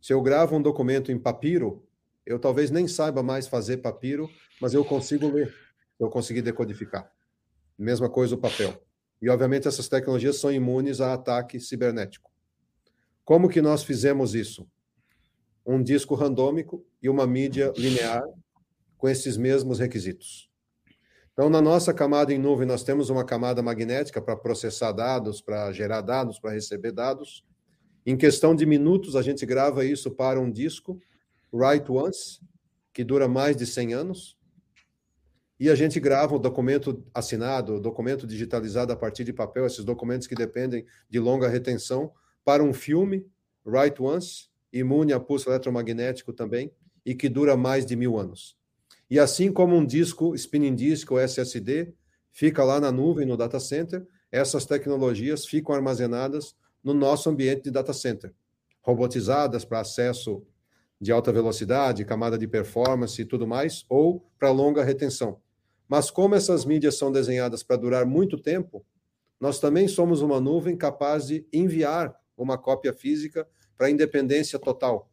Speaker 2: Se eu gravo um documento em papiro, eu talvez nem saiba mais fazer papiro, mas eu consigo ler, eu consegui decodificar. Mesma coisa o papel. E, obviamente, essas tecnologias são imunes a ataque cibernético. Como que nós fizemos isso? Um disco randômico e uma mídia linear com esses mesmos requisitos. Então, na nossa camada em nuvem, nós temos uma camada magnética para processar dados, para gerar dados, para receber dados. Em questão de minutos, a gente grava isso para um disco Write Once, que dura mais de 100 anos, e a gente grava o documento assinado, o documento digitalizado a partir de papel, esses documentos que dependem de longa retenção, para um filme, Write Once, imune a pulso eletromagnético também, e que dura mais de mil anos. E assim como um disco, spinning disk ou SSD, fica lá na nuvem, no data center, essas tecnologias ficam armazenadas no nosso ambiente de data center, robotizadas para acesso de alta velocidade, camada de performance e tudo mais, ou para longa retenção. Mas como essas mídias são desenhadas para durar muito tempo, nós também somos uma nuvem capaz de enviar uma cópia física para independência total.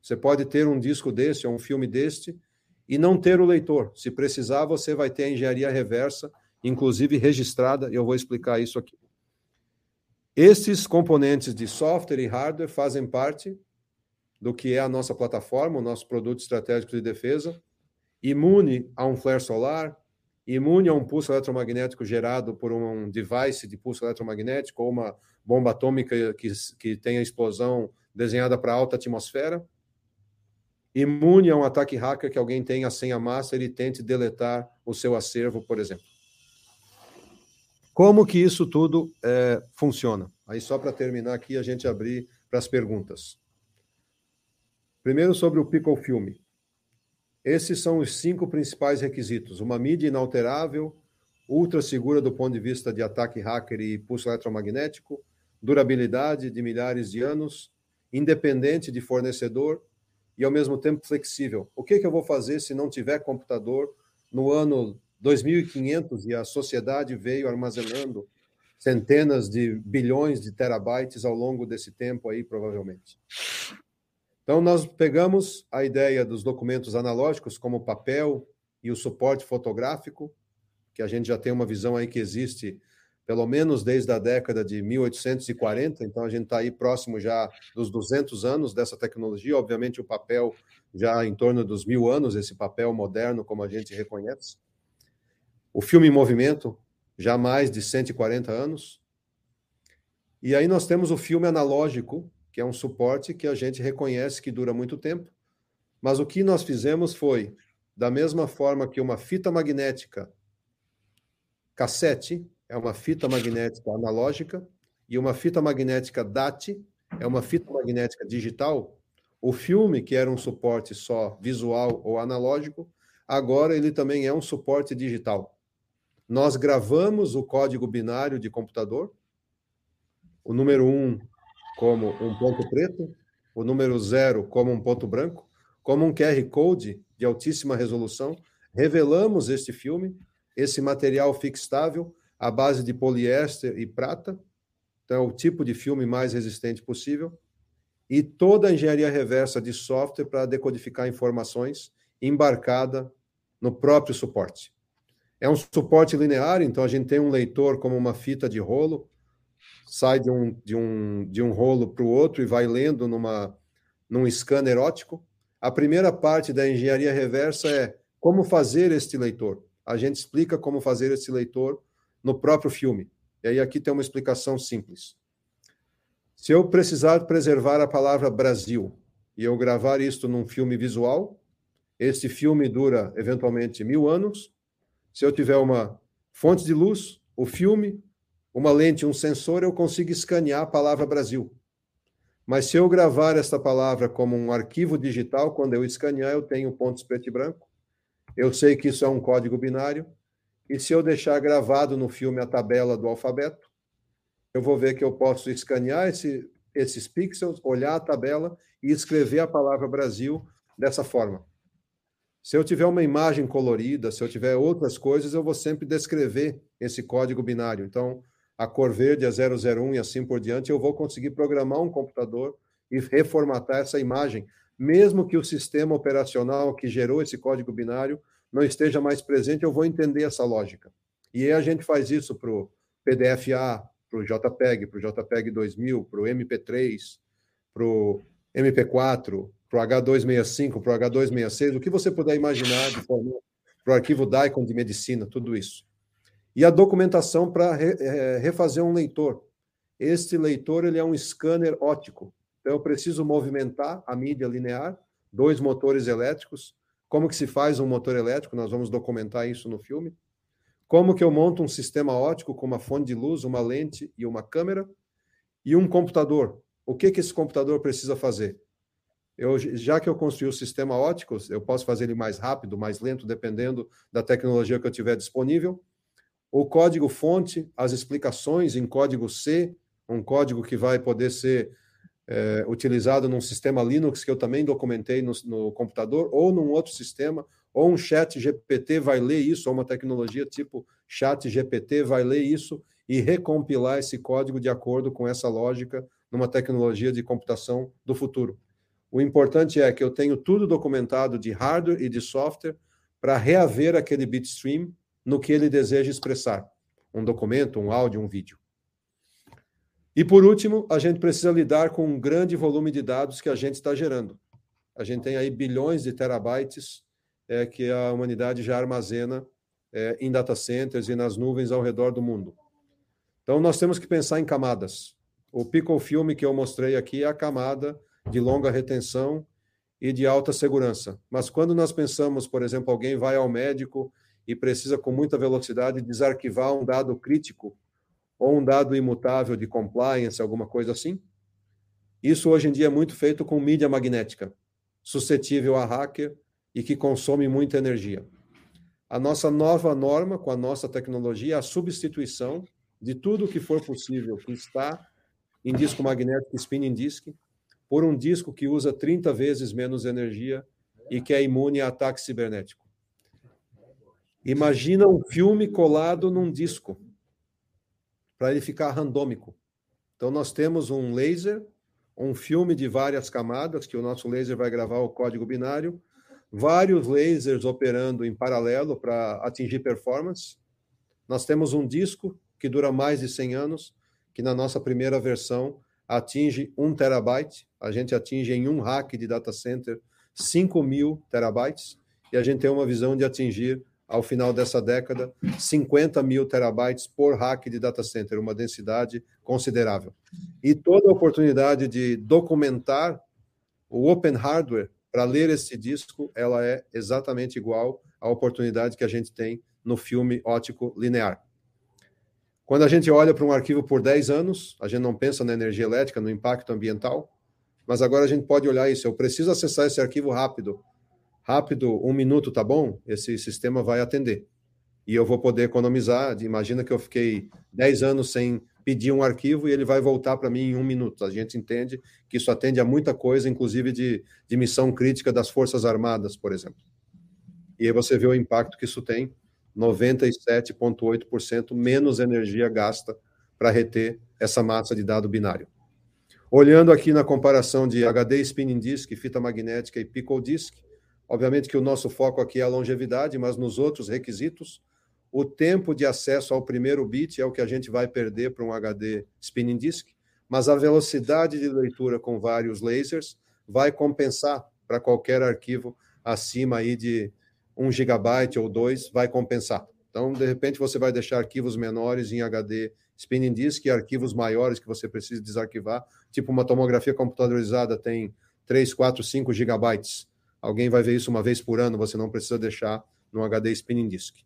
Speaker 2: Você pode ter um disco desse ou um filme deste e não ter o leitor. Se precisar, você vai ter a engenharia reversa, inclusive registrada, e eu vou explicar isso aqui. Esses componentes de software e hardware fazem parte do que é a nossa plataforma, o nosso produto estratégico de defesa, imune a um flare solar, imune a um pulso eletromagnético gerado por um device de pulso eletromagnético ou uma bomba atômica que, que tenha explosão desenhada para alta atmosfera, imune a um ataque hacker que alguém tenha a senha master e tente deletar o seu acervo, por exemplo. Como que isso tudo é, funciona? Aí só para terminar aqui a gente abrir para as perguntas. Primeiro, sobre o Pickle Filme. Esses são os cinco principais requisitos: uma mídia inalterável, ultra segura do ponto de vista de ataque hacker e pulso eletromagnético, durabilidade de milhares de anos, independente de fornecedor e ao mesmo tempo flexível. O que, que eu vou fazer se não tiver computador no ano 2500 e a sociedade veio armazenando centenas de bilhões de terabytes ao longo desse tempo aí, provavelmente. Então, nós pegamos a ideia dos documentos analógicos, como papel e o suporte fotográfico, que a gente já tem uma visão aí que existe pelo menos desde a década de 1840, então a gente está aí próximo já dos 200 anos dessa tecnologia, obviamente o papel já em torno dos mil anos, esse papel moderno como a gente reconhece. O filme em movimento, já mais de 140 anos. E aí nós temos o filme analógico, que é um suporte que a gente reconhece que dura muito tempo, mas o que nós fizemos foi, da mesma forma que uma fita magnética cassete é uma fita magnética analógica e uma fita magnética DAT é uma fita magnética digital, o filme, que era um suporte só visual ou analógico, agora ele também é um suporte digital. Nós gravamos o código binário de computador, o número 1 um como um ponto preto, o número zero como um ponto branco, como um QR Code de altíssima resolução. Revelamos este filme, esse material fixável, à base de poliéster e prata, então é o tipo de filme mais resistente possível, e toda a engenharia reversa de software para decodificar informações embarcada no próprio suporte. É um suporte linear, então a gente tem um leitor como uma fita de rolo, sai de um, de um, de um rolo para o outro e vai lendo numa, num scanner ótico. A primeira parte da engenharia reversa é como fazer este leitor. A gente explica como fazer esse leitor no próprio filme. E aí aqui tem uma explicação simples. Se eu precisar preservar a palavra Brasil e eu gravar isto num filme visual, este filme dura eventualmente mil anos. Se eu tiver uma fonte de luz, o filme uma lente, um sensor, eu consigo escanear a palavra Brasil. Mas se eu gravar esta palavra como um arquivo digital, quando eu escanear, eu tenho pontos preto e branco. Eu sei que isso é um código binário, e se eu deixar gravado no filme a tabela do alfabeto, eu vou ver que eu posso escanear esse, esses pixels, olhar a tabela e escrever a palavra Brasil dessa forma. Se eu tiver uma imagem colorida, se eu tiver outras coisas, eu vou sempre descrever esse código binário. Então, a cor verde é 001 e assim por diante, eu vou conseguir programar um computador e reformatar essa imagem, mesmo que o sistema operacional que gerou esse código binário não esteja mais presente, eu vou entender essa lógica. E aí a gente faz isso para o PDFA, para o JPEG, para o JPEG 2000, para o MP3, para o MP4, para o H265, para o H266, o que você puder imaginar para o arquivo DICOM de medicina, tudo isso. E a documentação para re, é, refazer um leitor. Este leitor ele é um scanner óptico. Então eu preciso movimentar a mídia linear, dois motores elétricos. Como que se faz um motor elétrico? Nós vamos documentar isso no filme. Como que eu monto um sistema óptico com uma fonte de luz, uma lente e uma câmera e um computador? O que que esse computador precisa fazer? Eu, já que eu construí o sistema óptico, eu posso fazer ele mais rápido, mais lento, dependendo da tecnologia que eu tiver disponível. O código fonte, as explicações em código C, um código que vai poder ser é, utilizado num sistema Linux que eu também documentei no, no, computador, ou num outro sistema, ou um chat GPT vai ler isso, ou uma tecnologia tipo chat GPT vai ler isso e recompilar esse código de acordo com essa lógica numa tecnologia de computação do futuro. O importante é que eu tenho tudo documentado de hardware e de software para reaver aquele bitstream no que ele deseja expressar. Um documento, um áudio, um vídeo. E por último, a gente precisa lidar com um grande volume de dados que a gente está gerando. A gente tem aí bilhões de terabytes é, que a humanidade já armazena é, em data centers e nas nuvens ao redor do mundo. Então, nós temos que pensar em camadas. O Pico Filme que eu mostrei aqui é a camada de longa retenção e de alta segurança. Mas quando nós pensamos, por exemplo, alguém vai ao médico e precisa com muita velocidade desarquivar um dado crítico ou um dado imutável de compliance, alguma coisa assim, isso hoje em dia é muito feito com mídia magnética, suscetível a hacker e que consome muita energia. A nossa nova norma com a nossa tecnologia é a substituição de tudo que for possível que está em disco magnético spinning disk por um disco que usa 30 vezes menos energia e que é imune a ataque cibernético. Imagina um filme colado num disco, para ele ficar randômico. Então, nós temos um laser, um filme de várias camadas, que o nosso laser vai gravar o código binário, vários lasers operando em paralelo para atingir performance. Nós temos um disco que dura mais de 100 anos, que na nossa primeira versão atinge 1 terabyte, a gente atinge em um hack de data center 5 mil terabytes, e a gente tem uma visão de atingir, ao final dessa década, 50 mil terabytes por hack de data center, uma densidade considerável. E toda a oportunidade de documentar o open hardware para ler esse disco, ela é exatamente igual à oportunidade que a gente tem no filme ótico linear. Quando a gente olha para um arquivo por 10 anos, a gente não pensa na energia elétrica, no impacto ambiental, mas agora a gente pode olhar isso. Eu preciso acessar esse arquivo rápido. Rápido, um minuto, tá bom? Esse sistema vai atender. E eu vou poder economizar. Imagina que eu fiquei 10 anos sem pedir um arquivo e ele vai voltar para mim em um minuto. A gente entende que isso atende a muita coisa, inclusive de, de missão crítica das Forças Armadas, por exemplo. E aí você vê o impacto que isso tem 97,8% menos energia gasta para reter essa massa de dado binário. Olhando aqui na comparação de HD Spinning Disk, fita magnética e Pickle Disk, obviamente que o nosso foco aqui é a longevidade, mas nos outros requisitos, o tempo de acesso ao primeiro bit é o que a gente vai perder para um HD Spinning Disk, mas a velocidade de leitura com vários lasers vai compensar para qualquer arquivo acima aí de 1 gigabyte ou 2 vai compensar. Então, de repente, você vai deixar arquivos menores em HD spinning disk e arquivos maiores que você precisa desarquivar, tipo uma tomografia computadorizada tem 3, 4, 5 gigabytes. Alguém vai ver isso uma vez por ano, você não precisa deixar no HD spinning disk.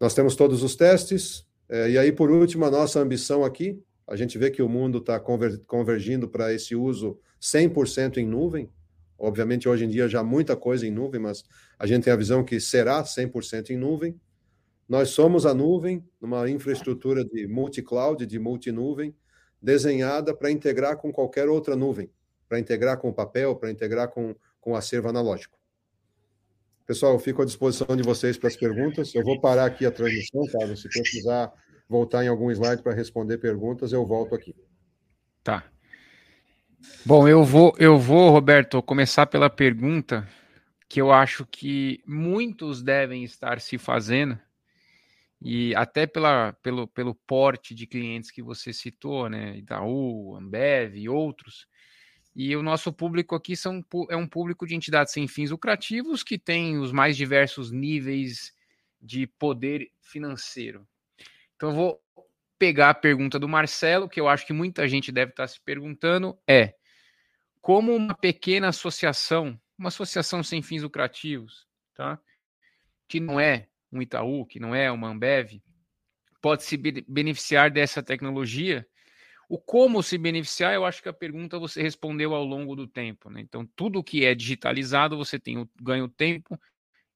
Speaker 2: Nós temos todos os testes, é, e aí, por último, a nossa ambição aqui, a gente vê que o mundo está convergindo para esse uso 100% em nuvem, Obviamente, hoje em dia já muita coisa em nuvem, mas a gente tem a visão que será 100% em nuvem. Nós somos a nuvem, numa infraestrutura de multi-cloud, de multi-nuvem, desenhada para integrar com qualquer outra nuvem, para integrar com papel, para integrar com, com acervo analógico. Pessoal, eu fico à disposição de vocês para as perguntas. Eu vou parar aqui a transmissão, Carlos. Se precisar voltar em algum slide para responder perguntas, eu volto aqui.
Speaker 1: Tá. Bom, eu vou, eu vou, Roberto, começar pela pergunta que eu acho que muitos devem estar se fazendo, e até pela, pelo, pelo porte de clientes que você citou, né? Itaú, Ambev e outros. E o nosso público aqui são, é um público de entidades sem fins lucrativos que tem os mais diversos níveis de poder financeiro. Então, eu vou pegar a pergunta do Marcelo, que eu acho que muita gente deve estar se perguntando: é como uma pequena associação, uma associação sem fins lucrativos, tá? que não é um Itaú, que não é uma Ambev, pode se beneficiar dessa tecnologia o como se beneficiar, eu acho que a pergunta você respondeu ao longo do tempo. Né? Então, tudo que é digitalizado, você tem o, ganha o tempo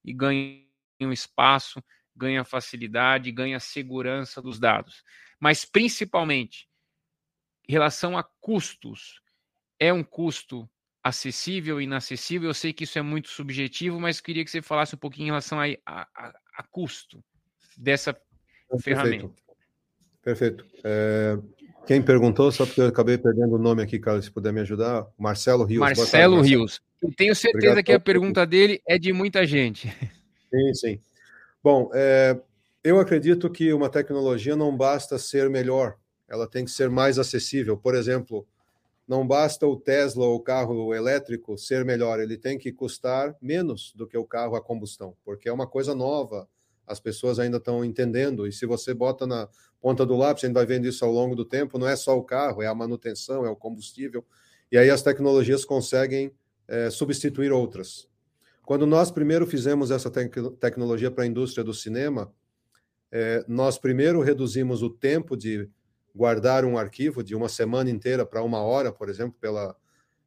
Speaker 1: e ganha o espaço, ganha facilidade, ganha segurança dos dados. Mas, principalmente, em relação a custos, é um custo acessível, inacessível? Eu sei que isso é muito subjetivo, mas queria que você falasse um pouquinho em relação a, a, a custo dessa Perfeito. ferramenta.
Speaker 2: Perfeito. É, quem perguntou, só porque eu acabei perdendo o nome aqui, Carlos, se puder me ajudar, Marcelo Rios.
Speaker 1: Marcelo tarde, Rios. Eu tenho certeza Obrigado que a pergunta dele é de muita gente.
Speaker 2: Sim, sim. Bom, é, eu acredito que uma tecnologia não basta ser melhor, ela tem que ser mais acessível. Por exemplo, não basta o Tesla ou o carro elétrico ser melhor, ele tem que custar menos do que o carro a combustão, porque é uma coisa nova, as pessoas ainda estão entendendo. E se você bota na ponta do lápis, a gente vai vendo isso ao longo do tempo, não é só o carro, é a manutenção, é o combustível. E aí as tecnologias conseguem é, substituir outras. Quando nós primeiro fizemos essa tec tecnologia para a indústria do cinema, é, nós primeiro reduzimos o tempo de guardar um arquivo de uma semana inteira para uma hora, por exemplo, pela,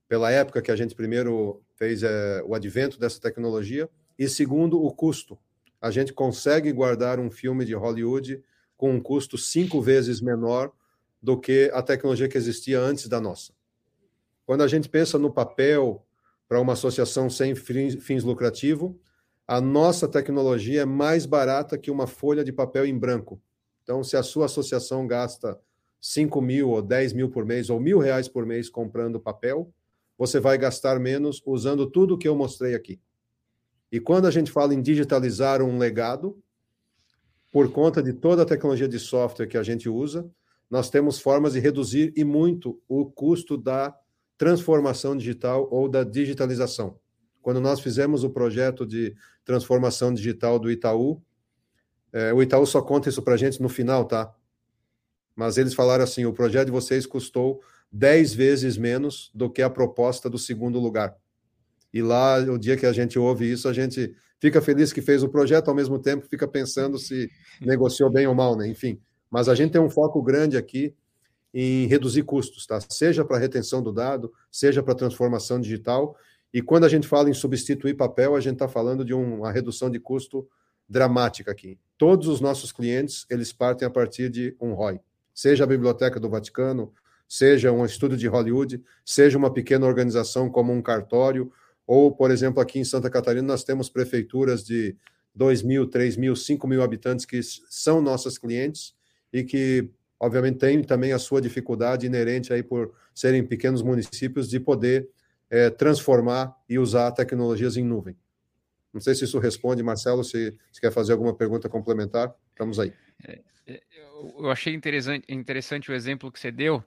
Speaker 2: pela época que a gente primeiro fez é, o advento dessa tecnologia, e segundo, o custo a gente consegue guardar um filme de Hollywood com um custo cinco vezes menor do que a tecnologia que existia antes da nossa. Quando a gente pensa no papel para uma associação sem fins lucrativos, a nossa tecnologia é mais barata que uma folha de papel em branco. Então, se a sua associação gasta 5 mil ou 10 mil por mês ou mil reais por mês comprando papel, você vai gastar menos usando tudo o que eu mostrei aqui. E quando a gente fala em digitalizar um legado, por conta de toda a tecnologia de software que a gente usa, nós temos formas de reduzir e muito o custo da transformação digital ou da digitalização. Quando nós fizemos o projeto de transformação digital do Itaú, é, o Itaú só conta isso para a gente no final, tá? Mas eles falaram assim: o projeto de vocês custou 10 vezes menos do que a proposta do segundo lugar. E lá, o dia que a gente ouve isso, a gente fica feliz que fez o projeto, ao mesmo tempo fica pensando se negociou bem ou mal, né? Enfim. Mas a gente tem um foco grande aqui em reduzir custos, tá? Seja para retenção do dado, seja para transformação digital. E quando a gente fala em substituir papel, a gente está falando de uma redução de custo dramática aqui. Todos os nossos clientes, eles partem a partir de um ROI. Seja a Biblioteca do Vaticano, seja um estúdio de Hollywood, seja uma pequena organização como um cartório, ou, por exemplo, aqui em Santa Catarina, nós temos prefeituras de 2 mil, 3 mil, 5 mil habitantes que são nossas clientes e que, obviamente, têm também a sua dificuldade inerente aí por serem pequenos municípios de poder é, transformar e usar tecnologias em nuvem. Não sei se isso responde, Marcelo, se, se quer fazer alguma pergunta complementar, estamos aí. É,
Speaker 1: é eu achei interessante, interessante o exemplo que você deu,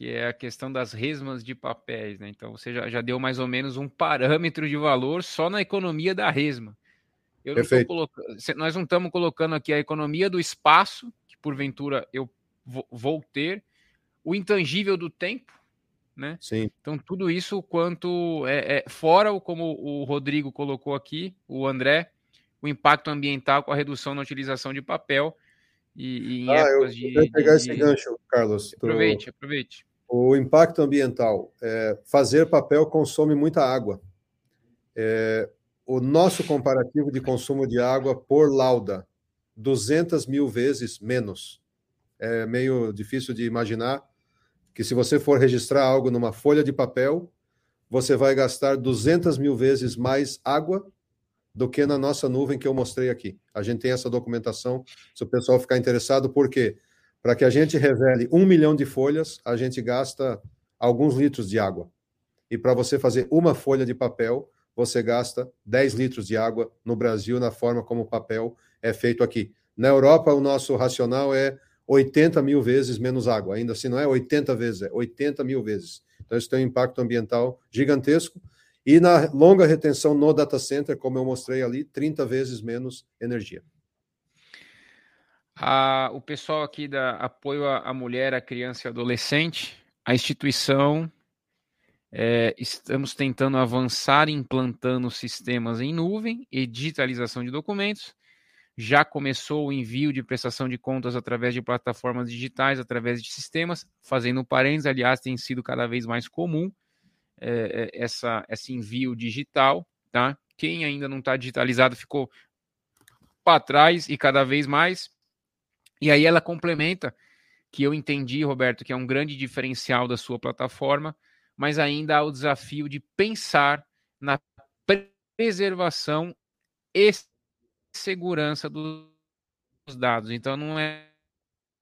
Speaker 1: que é a questão das resmas de papéis, né? Então você já, já deu mais ou menos um parâmetro de valor só na economia da resma. Eu não colocando, nós não estamos colocando aqui a economia do espaço, que porventura eu vou ter, o intangível do tempo, né?
Speaker 2: Sim.
Speaker 1: Então tudo isso quanto é, é, fora como o Rodrigo colocou aqui, o André, o impacto ambiental com a redução na utilização de papel e, e em
Speaker 2: ah, épocas eu de. pegar de, esse gancho, Carlos.
Speaker 1: Aproveite, aproveite
Speaker 2: o impacto ambiental. É, fazer papel consome muita água. É, o nosso comparativo de consumo de água por lauda, 200 mil vezes menos. É meio difícil de imaginar que se você for registrar algo numa folha de papel, você vai gastar 200 mil vezes mais água do que na nossa nuvem que eu mostrei aqui. A gente tem essa documentação, se o pessoal ficar interessado, por quê? Para que a gente revele um milhão de folhas, a gente gasta alguns litros de água. E para você fazer uma folha de papel, você gasta 10 litros de água no Brasil, na forma como o papel é feito aqui. Na Europa, o nosso racional é 80 mil vezes menos água. Ainda assim, não é 80 vezes, é 80 mil vezes. Então, isso tem um impacto ambiental gigantesco. E na longa retenção no data center, como eu mostrei ali, 30 vezes menos energia.
Speaker 1: Ah, o pessoal aqui da apoio à mulher, à criança e adolescente, a instituição, é, estamos tentando avançar implantando sistemas em nuvem e digitalização de documentos. Já começou o envio de prestação de contas através de plataformas digitais, através de sistemas, fazendo parênteses, aliás, tem sido cada vez mais comum é, essa, esse envio digital, tá? Quem ainda não está digitalizado ficou para trás e cada vez mais. E aí ela complementa, que eu entendi, Roberto, que é um grande diferencial da sua plataforma, mas ainda há o desafio de pensar na preservação e segurança dos dados. Então não é,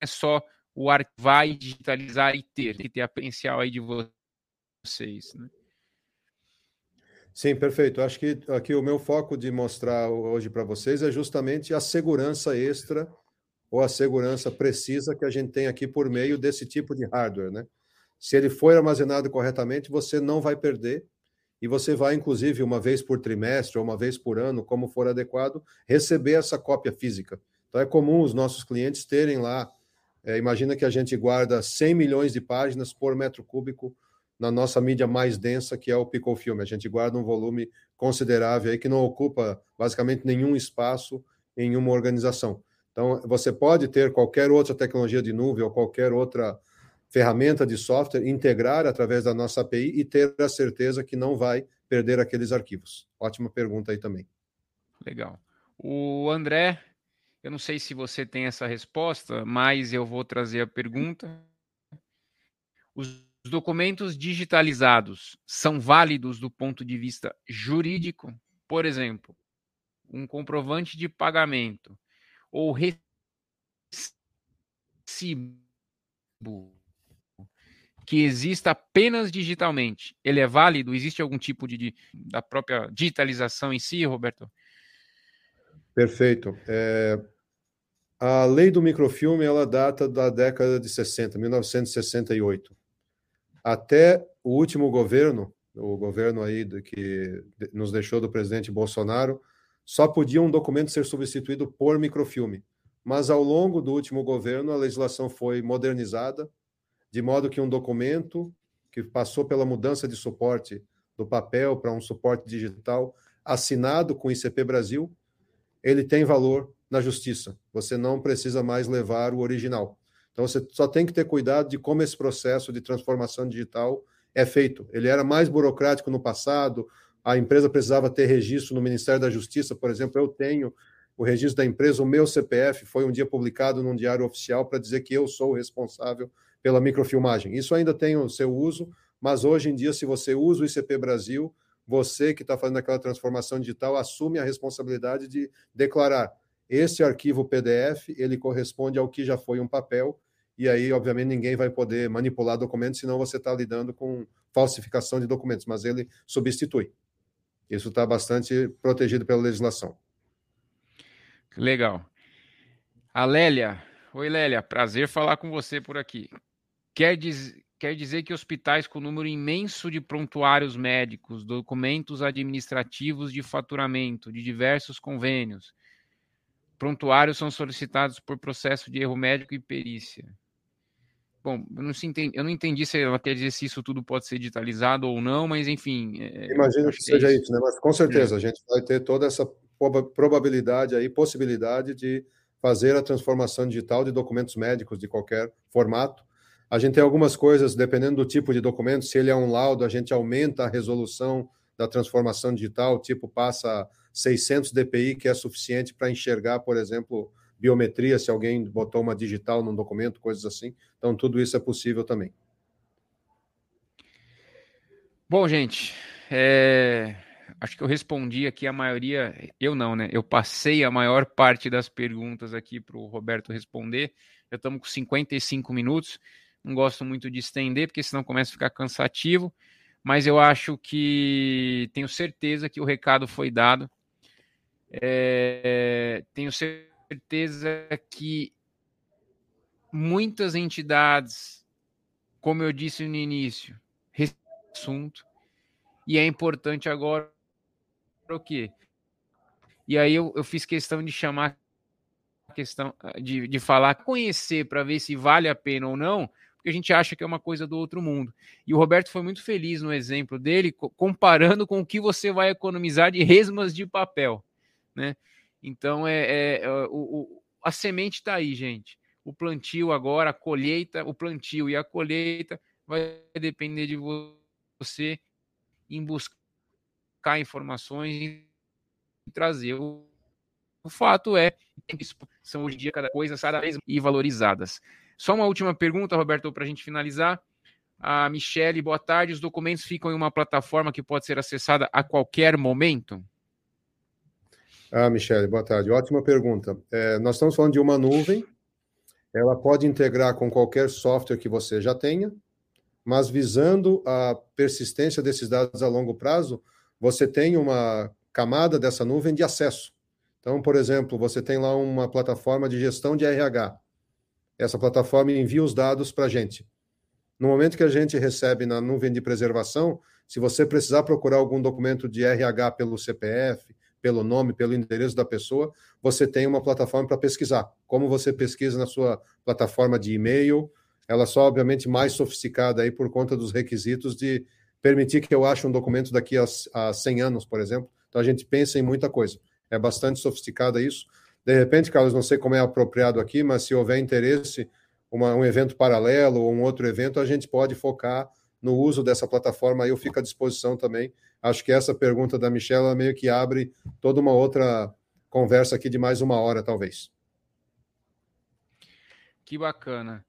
Speaker 1: é só o arquivar e digitalizar e ter, tem que ter a potencial aí de vocês, né?
Speaker 2: Sim, perfeito. Acho que aqui o meu foco de mostrar hoje para vocês é justamente a segurança extra ou a segurança precisa que a gente tem aqui por meio desse tipo de hardware, né? Se ele for armazenado corretamente, você não vai perder e você vai, inclusive, uma vez por trimestre ou uma vez por ano, como for adequado, receber essa cópia física. Então é comum os nossos clientes terem lá, é, imagina que a gente guarda 100 milhões de páginas por metro cúbico na nossa mídia mais densa, que é o Picofilm. A gente guarda um volume considerável aí que não ocupa basicamente nenhum espaço em uma organização. Então, você pode ter qualquer outra tecnologia de nuvem ou qualquer outra ferramenta de software, integrar através da nossa API e ter a certeza que não vai perder aqueles arquivos. Ótima pergunta aí também.
Speaker 1: Legal. O André, eu não sei se você tem essa resposta, mas eu vou trazer a pergunta. Os os documentos digitalizados são válidos do ponto de vista jurídico? Por exemplo, um comprovante de pagamento ou recibo que exista apenas digitalmente, ele é válido? Existe algum tipo de, de da própria digitalização em si, Roberto?
Speaker 2: Perfeito. É, a lei do microfilme ela data da década de 60, 1968 até o último governo, o governo aí que nos deixou do presidente Bolsonaro, só podia um documento ser substituído por microfilme. Mas ao longo do último governo, a legislação foi modernizada, de modo que um documento que passou pela mudança de suporte do papel para um suporte digital, assinado com o ICP Brasil, ele tem valor na justiça. Você não precisa mais levar o original. Então você só tem que ter cuidado de como esse processo de transformação digital é feito. Ele era mais burocrático no passado, a empresa precisava ter registro no Ministério da Justiça, por exemplo, eu tenho o registro da empresa, o meu CPF foi um dia publicado num diário oficial para dizer que eu sou o responsável pela microfilmagem. Isso ainda tem o seu uso, mas hoje em dia, se você usa o ICP Brasil, você que está fazendo aquela transformação digital assume a responsabilidade de declarar esse arquivo PDF, ele corresponde ao que já foi um papel e aí, obviamente, ninguém vai poder manipular documentos, senão você está lidando com falsificação de documentos, mas ele substitui. Isso está bastante protegido pela legislação.
Speaker 1: Legal. A Lélia. Oi, Lélia. Prazer falar com você por aqui. Quer, diz, quer dizer que hospitais com número imenso de prontuários médicos, documentos administrativos de faturamento, de diversos convênios, prontuários são solicitados por processo de erro médico e perícia. Bom, eu não, entendi, eu não entendi se ela quer dizer se isso tudo pode ser digitalizado ou não, mas enfim.
Speaker 2: É, Imagino que, que seja isso. isso, né? Mas com certeza é. a gente vai ter toda essa probabilidade aí, possibilidade de fazer a transformação digital de documentos médicos de qualquer formato. A gente tem algumas coisas, dependendo do tipo de documento, se ele é um laudo, a gente aumenta a resolução da transformação digital, tipo passa 600 dpi, que é suficiente para enxergar, por exemplo, biometria, se alguém botou uma digital num documento, coisas assim. Então, tudo isso é possível também.
Speaker 1: Bom, gente, é... acho que eu respondi aqui a maioria, eu não, né? Eu passei a maior parte das perguntas aqui para o Roberto responder. Já estamos com 55 minutos. Não gosto muito de estender, porque senão começa a ficar cansativo. Mas eu acho que tenho certeza que o recado foi dado. É... Tenho certeza certeza que muitas entidades, como eu disse no início, assunto e é importante agora o quê? E aí eu, eu fiz questão de chamar questão de, de falar, conhecer para ver se vale a pena ou não, porque a gente acha que é uma coisa do outro mundo. E o Roberto foi muito feliz no exemplo dele, comparando com o que você vai economizar de resmas de papel, né? Então é, é, é o, o, a semente está aí, gente. O plantio agora, a colheita, o plantio e a colheita vai depender de você em buscar informações e trazer. O, o fato é que são hoje em dia cada coisa cada vez e valorizadas. Só uma última pergunta, Roberto, para a gente finalizar. A Michele, boa tarde. Os documentos ficam em uma plataforma que pode ser acessada a qualquer momento?
Speaker 2: Ah, Michele, boa tarde. Ótima pergunta. É, nós estamos falando de uma nuvem, ela pode integrar com qualquer software que você já tenha, mas visando a persistência desses dados a longo prazo, você tem uma camada dessa nuvem de acesso. Então, por exemplo, você tem lá uma plataforma de gestão de RH. Essa plataforma envia os dados para a gente. No momento que a gente recebe na nuvem de preservação, se você precisar procurar algum documento de RH pelo CPF, pelo nome, pelo endereço da pessoa, você tem uma plataforma para pesquisar. Como você pesquisa na sua plataforma de e-mail, ela só, obviamente, mais sofisticada aí por conta dos requisitos de permitir que eu ache um documento daqui a, a 100 anos, por exemplo. Então, a gente pensa em muita coisa. É bastante sofisticada isso. De repente, Carlos, não sei como é apropriado aqui, mas se houver interesse, uma, um evento paralelo ou um outro evento, a gente pode focar no uso dessa plataforma. Eu fico à disposição também acho que essa pergunta da Michelle meio que abre toda uma outra conversa aqui de mais uma hora, talvez.
Speaker 1: Que bacana.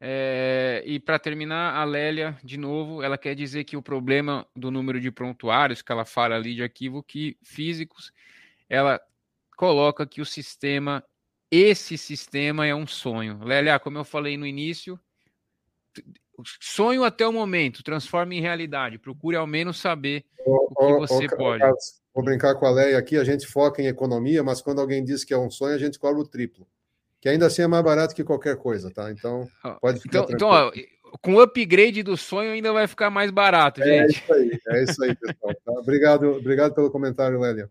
Speaker 1: É, e para terminar, a Lélia, de novo, ela quer dizer que o problema do número de prontuários que ela fala ali de arquivo que físicos, ela coloca que o sistema, esse sistema é um sonho. Lélia, como eu falei no início, sonho até o momento, transforme em realidade. Procure ao menos saber o, o que você o, pode.
Speaker 2: vou brincar com a Leia aqui, a gente foca em economia, mas quando alguém diz que é um sonho, a gente cobra o triplo. Que ainda assim é mais barato que qualquer coisa, tá? Então, pode ficar
Speaker 1: Então, então ó, com o upgrade do sonho ainda vai ficar mais barato, é
Speaker 2: gente. É isso aí, é isso aí, pessoal. Tá? Obrigado, obrigado pelo comentário, Lélia.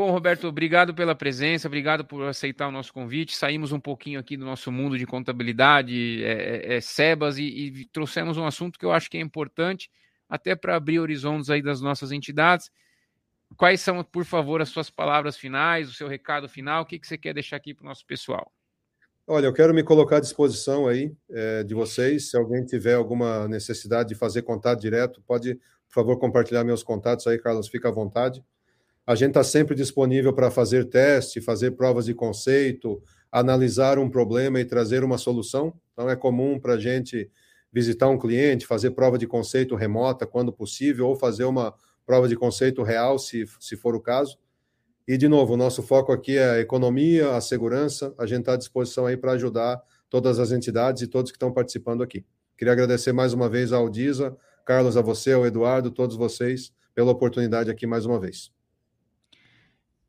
Speaker 1: Bom, Roberto, obrigado pela presença, obrigado por aceitar o nosso convite. Saímos um pouquinho aqui do nosso mundo de contabilidade, é, é, é SEBAS, e, e, trouxemos um assunto que eu acho que é importante, até para abrir horizontes aí das nossas entidades. Quais são, por favor, as suas palavras finais, o seu recado final? O que, que você quer deixar aqui para o nosso pessoal?
Speaker 2: Olha, eu quero me colocar à disposição aí é, de vocês. Se alguém tiver alguma necessidade de fazer contato direto, pode, por favor, compartilhar meus contatos aí, Carlos, fica à vontade. A gente está sempre disponível para fazer teste, fazer provas de conceito, analisar um problema e trazer uma solução. Então, é comum para a gente visitar um cliente, fazer prova de conceito remota quando possível, ou fazer uma prova de conceito real, se, se for o caso. E, de novo, o nosso foco aqui é a economia, a segurança. A gente está à disposição aí para ajudar todas as entidades e todos que estão participando aqui. Queria agradecer mais uma vez ao Disa, Carlos, a você, ao Eduardo, todos vocês, pela oportunidade aqui mais uma vez.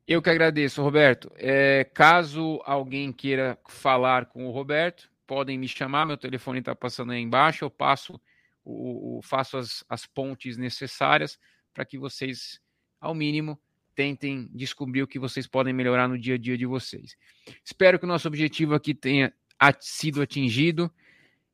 Speaker 1: Eu que agradeço, Roberto. É, caso alguém queira falar com o Roberto, podem me chamar, meu telefone está passando aí embaixo, eu passo, o, o faço as, as pontes necessárias para que vocês, ao mínimo, tentem descobrir o que vocês podem melhorar no dia a dia de vocês. Espero que o nosso objetivo aqui tenha sido atingido.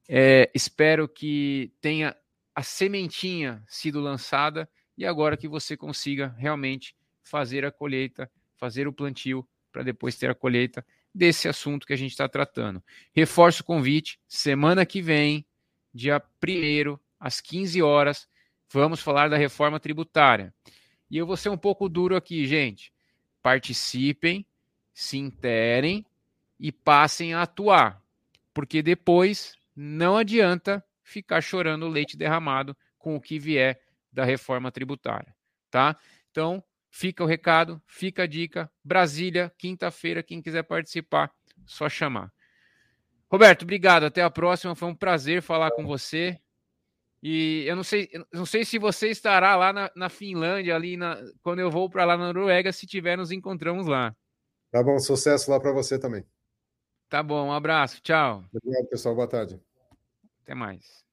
Speaker 1: É, espero que tenha a sementinha sido lançada e agora que você consiga realmente fazer a colheita fazer o plantio para depois ter a colheita desse assunto que a gente está tratando. Reforço o convite, semana que vem, dia 1 às 15 horas, Vamos falar da reforma tributária. E eu vou ser um pouco duro aqui, gente. Participem, se interem e passem a atuar, porque depois não adianta ficar chorando leite derramado com o que vier da reforma tributária, tá? Então, fica o recado, fica a dica. Brasília, quinta-feira, quem quiser participar, só chamar. Roberto, obrigado. Até a próxima. Foi um prazer falar com você. E eu não sei, eu não sei se você estará lá na, na Finlândia, ali na, quando eu vou para lá na Noruega. Se tiver, nos encontramos lá.
Speaker 2: Tá bom, sucesso lá para você também.
Speaker 1: Tá bom, um abraço, tchau.
Speaker 2: Obrigado, pessoal. Boa tarde.
Speaker 1: Até mais.